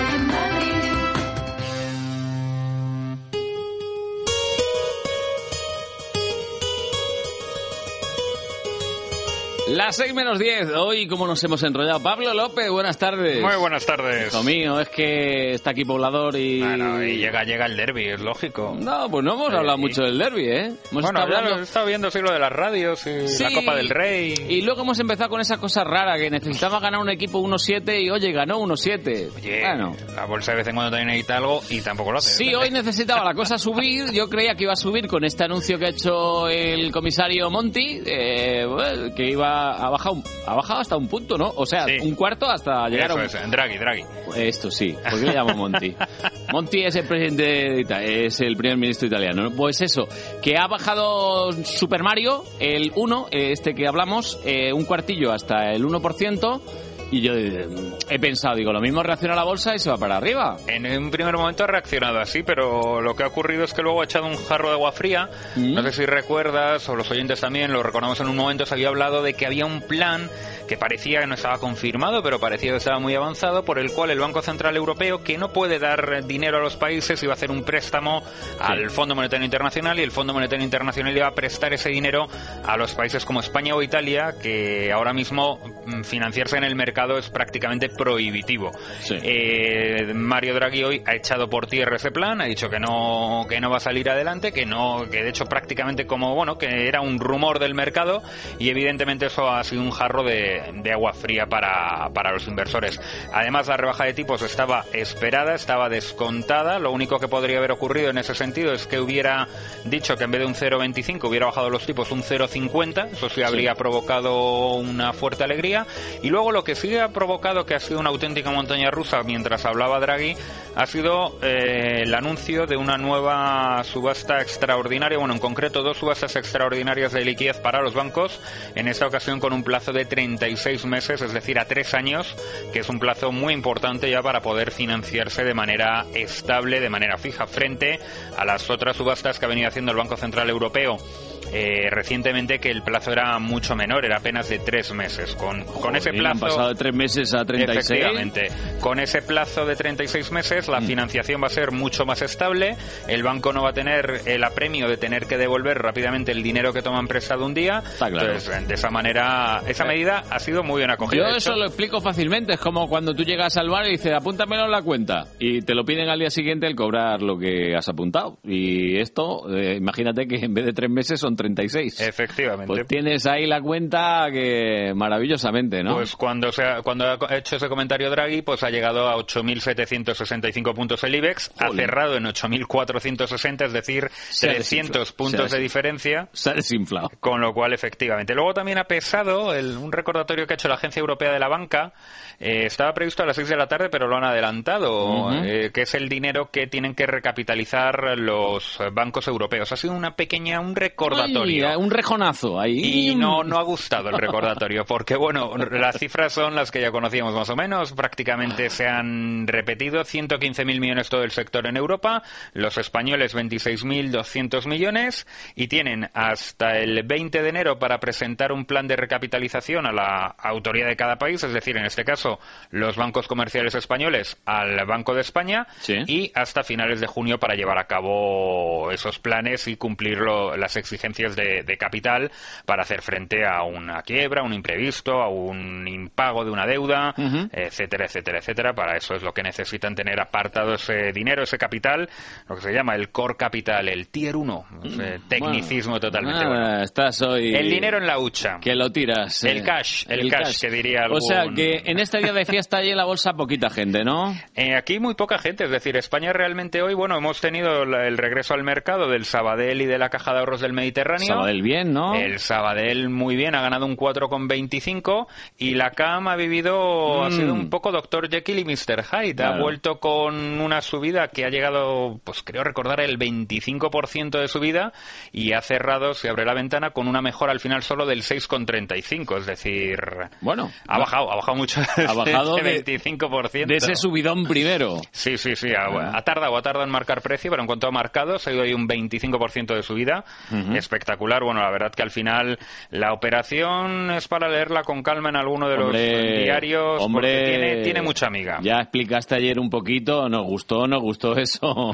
Las 6 menos 10. Hoy, como nos hemos enrollado. Pablo López, buenas tardes. Muy buenas tardes. Hijo mío, es que está aquí poblador y... Bueno, y llega, llega el derby, es lógico. No, pues no hemos hablado mucho del derby, ¿eh? Hemos bueno, estado hablando- estado viendo, sí, lo de las radios y Sí. la Copa del Rey. Y luego hemos empezado con esa cosa rara, que necesitaba ganar un equipo 1-7 y oye, ganó 1-7. Oye, Bueno. la bolsa de vez en cuando también necesita algo y tampoco lo hace. Sí, hoy necesitaba la cosa subir. Yo creía que iba a subir con este anuncio que ha hecho el comisario Monti, eh, bueno, que iba a bajar, un- ha bajado hasta un punto, ¿no? O sea, un cuarto hasta llegar Eso a un... es, Draghi, Draghi. Esto sí, ¿por qué le llamo Monti? Monti es el presidente, de Ita- es el primer ministro italiano. ¿no? Pues eso, que ha bajado Super Mario, el 1, eh, este que hablamos, eh, un cuartillo hasta el 1%, y yo he pensado, digo, lo mismo reacciona la bolsa y se va para arriba. En un primer momento ha reaccionado así, pero lo que ha ocurrido es que luego ha echado un jarro de agua fría. Mm. No sé si recuerdas, o los oyentes también, lo recordamos en un momento, se había hablado de que había un plan que parecía que no estaba confirmado, pero parecía que estaba muy avanzado, por el cual el Banco Central Europeo, que no puede dar dinero a los países, iba a hacer un préstamo al Fondo Monetario Internacional y el Fondo Monetario Internacional iba a prestar ese dinero a los países como España o Italia, que ahora mismo mm, financiarse en el mercado es prácticamente prohibitivo. Eh, Mario Draghi hoy ha echado por tierra ese plan, ha dicho que no que no va a salir adelante, que no que de hecho prácticamente como bueno que era un rumor del mercado y evidentemente eso ha sido un jarro de, de, de agua fría para, para los inversores. Además, la rebaja de tipos estaba esperada, estaba descontada. Lo único que podría haber ocurrido en ese sentido es que hubiera dicho que en vez de un 0,25 hubiera bajado los tipos un 0,50. Eso sí habría provocado una fuerte alegría. Y luego lo que sí ha provocado que ha sido una auténtica montaña rusa mientras hablaba Draghi ha sido eh, el anuncio de una nueva subasta extraordinaria, bueno, en concreto dos subastas extraordinarias de liquidez para los bancos, en esta ocasión con un plazo de 36 meses, es decir, a tres años, que es un plazo muy importante ya para poder financiarse de manera estable, de manera fija, frente a las otras subastas que ha venido haciendo el Banco Central Europeo eh, recientemente que el plazo era mucho menor, era apenas de tres meses. Con, con ese Joder, han plazo... pasado de tres meses a 36. Efectivamente. Con ese plazo de 36 meses, Mm. la financiación va a ser mucho más estable. El banco no va a tener el apremio de tener que devolver rápidamente el dinero que toman prestado un día. claro. Entonces, de esa manera, esa medida ha sido muy bien acogida. Yo eso lo explico fácilmente. Es como cuando tú llegas al bar y dices, apúntamelo en la cuenta. Y te lo piden al día siguiente el cobrar lo que has apuntado. Y esto, eh, imagínate que en vez de tres meses son 36. Efectivamente. Pues tienes ahí la cuenta que maravillosamente, ¿no? Pues cuando, se ha, cuando ha hecho ese comentario Draghi, pues ha llegado a 8.765 puntos el IBEX, ha cerrado en 8.460, es decir, Se ha 300 desinflado, puntos de diferencia. Se ha desinflado. Con lo cual, efectivamente. Luego también ha pesado el- un recordatorio que ha hecho la Agencia Europea de la Banca. eh, estaba previsto a las 6 de la tarde, pero lo han adelantado, eh, que es el dinero que tienen que recapitalizar los bancos europeos. Ha sido una pequeña, un recordatorio. Un rejonazo ahí. Y no, no ha gustado el recordatorio, porque bueno, las cifras son las que ya conocíamos más o menos, prácticamente se han repetido, 115.000 millones todo el sector en Europa, los españoles 26.200 millones. Y tienen hasta el 20 de enero para presentar un plan de recapitalización a la autoridad de cada país, es decir, en este caso los bancos comerciales españoles al Banco de España. Y hasta finales de junio para llevar a cabo esos planes y cumplir las exigencias de, de capital para hacer frente a una quiebra, un imprevisto, a un impago de una deuda, etcétera, etcétera, etcétera. Para eso es lo que necesitan tener apartado ese dinero, ese capital, lo que se llama el core capital, el tier 1, ese tecnicismo totalmente. Nada, bueno. estás hoy... El dinero en la hucha. Que lo tiras. El eh. cash, el cash, que diría O sea, algún- que en este día de fiesta hay en la bolsa poquita gente, ¿no? Eh, aquí muy poca gente, es decir, España realmente hoy, bueno, hemos tenido el regreso al mercado del Sabadell y de la Caja de Ahorros del Mediterráneo. Sabadell bien, ¿no? El Sabadell muy bien, ha ganado un 4,25 y la CAM ha vivido, ha Mm. sido un poco Dr. Jekyll y Mr. Hyde. Ha Claro. vuelto con una subida que ha llegado, pues creo recordar, el 25% de subida y ha cerrado, si abre la ventana, con una mejora al final solo del 6,35. Es decir, bueno, ha bajado, ha bajado mucho. Ha bajado de- 25%. De ese subidón primero. Sí, sí, sí. Ha, Ah. ha tardado, ha tardado en marcar precio, pero en cuanto ha marcado, se ha ido ahí un 25% de subida. Ujú. Espectacular. Bueno, la verdad que al final la operación es para leerla con calma en alguno de Hombre, los diarios. hombre, porque tiene, tiene mucha amiga. Ya explicaste ayer un poquito, nos gustó, nos gustó eso.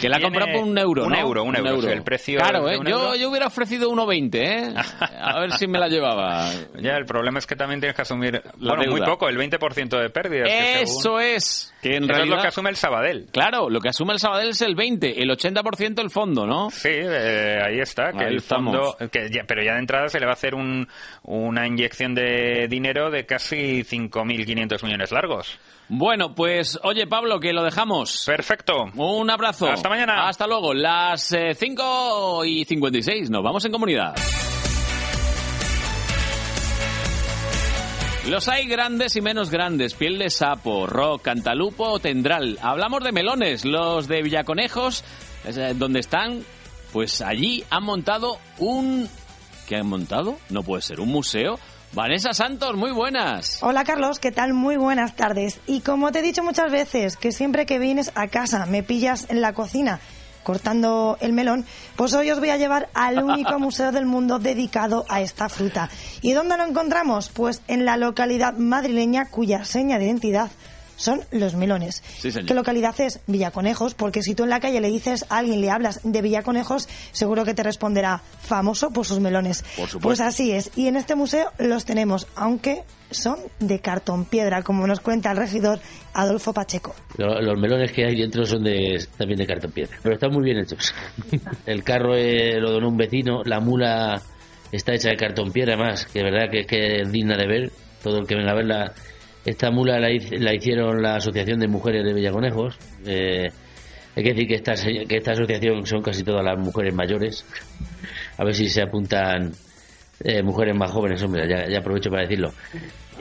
Que la ha comprado por un euro, un ¿no? euro, un euro, el precio Claro, ¿eh? un yo, euro. yo hubiera ofrecido 1,20, ¿eh? A ver si me la llevaba. Ya, el problema es que también tienes que asumir, bueno, muy poco, el 20% de pérdidas. según- Eso es. Que en Eso realidad... es lo que asume el Sabadell. Claro, lo que asume el Sabadell es el 20, el 80% el fondo, ¿no? Sí, eh, ahí está, que Ahí el fondo, que ya- pero ya de entrada se le va a hacer un, una inyección de dinero de casi 5.500 millones largos. Bueno, pues oye Pablo, que lo dejamos. Perfecto. Un abrazo. Hasta mañana. Hasta luego. Las eh, 5 y 56. Nos vamos en comunidad. Los hay grandes y menos grandes, piel de sapo, rock, cantalupo o tendral. Hablamos de melones, los de Villaconejos, eh, donde están, pues allí han montado un... ¿Qué han montado? No puede ser, un museo. Vanessa Santos, muy buenas. Hola Carlos, ¿qué tal? Muy buenas tardes. Y como te he dicho muchas veces, que siempre que vienes a casa me pillas en la cocina cortando el melón, pues hoy os voy a llevar al único museo del mundo dedicado a esta fruta. ¿Y dónde lo encontramos? Pues en la localidad madrileña cuya seña de identidad son los melones. Sí, señor. ¿Qué localidad es? Villaconejos, porque si tú en la calle le dices a alguien, le hablas de Villaconejos, seguro que te responderá famoso por sus melones. Por supuesto. Pues así es. Y en este museo los tenemos, aunque son de cartón piedra, como nos cuenta el regidor Adolfo Pacheco. Lo- Los melones que hay dentro son de, también de cartón piedra, pero están muy bien hechos. El carro eh, lo donó un vecino, la mula está hecha de cartón piedra más, que de verdad que, que es digna de ver. Todo el que venga a verla. Esta mula la, hic- la hicieron la Asociación de Mujeres de Villaconejos. Eh, hay que decir que esta, que esta asociación son casi todas las mujeres mayores. A ver si se apuntan eh, mujeres más jóvenes, hombre, ya, aprovecho para decirlo.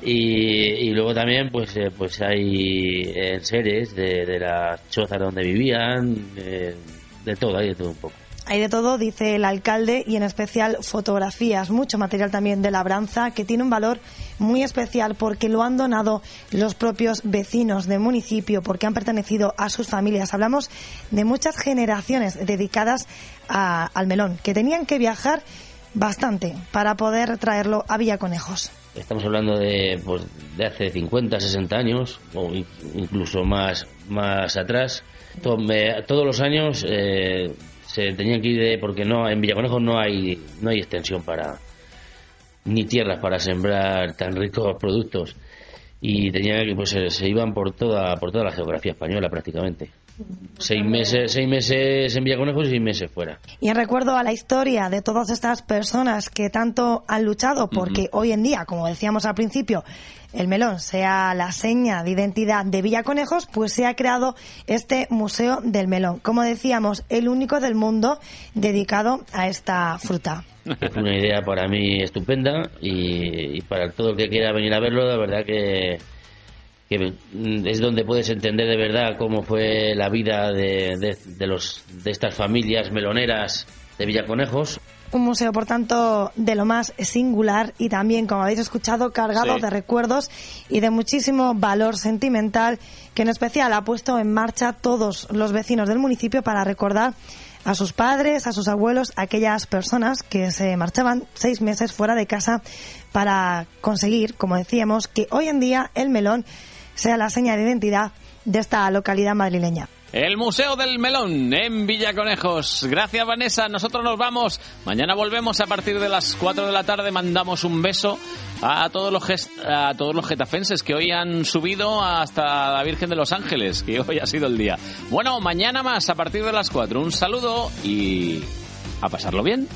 Y, luego también pues eh, pues hay eh, series de, de las chozas donde vivían, eh, de todo, hay de todo un poco. Hay de todo, dice el alcalde, y en especial fotografías, mucho material también de labranza, que tiene un valor muy especial porque lo han donado los propios vecinos del municipio, porque han pertenecido a sus familias. Hablamos de muchas generaciones dedicadas a- al melón, que tenían que viajar bastante para poder traerlo a Villaconejos. Estamos hablando de, pues, de hace 50, 60 años, o in- incluso más, más atrás. Todos los años eh, se tenían que ir de, porque no, en Villaconejo no hay, no hay extensión para, ni tierras para sembrar tan ricos productos. Y tenían que, pues se, se iban por toda, por toda la geografía española prácticamente. Seis meses, seis meses en Villaconejos y seis meses fuera. Y en recuerdo a la historia de todas estas personas que tanto han luchado porque hoy en día, como decíamos al principio, el melón sea la seña de identidad de Villaconejos, pues se ha creado este Museo del Melón. Como decíamos, el único del mundo dedicado a esta fruta. Es una idea para mí estupenda y, para todo el que quiera venir a verlo, la verdad que, es donde puedes entender de verdad cómo fue la vida de, de los, de estas familias meloneras de Villaconejos. Un museo, por tanto, de lo más singular y también, como habéis escuchado, cargado Sí. de recuerdos y de muchísimo valor sentimental que en especial ha puesto en marcha todos los vecinos del municipio para recordar a sus padres, a sus abuelos, a aquellas personas que se marchaban seis meses fuera de casa para conseguir, como decíamos, que hoy en día el melón sea la seña de identidad de esta localidad madrileña. El Museo del Melón en Villaconejos. Gracias, Vanessa. Nosotros nos vamos. Mañana volvemos a partir de las 4 de la tarde. Mandamos un beso a todos los a todos los getafenses que hoy han subido hasta la Virgen de los Ángeles, que hoy ha sido el día. Bueno, mañana más a partir de las 4. Un saludo y a pasarlo bien.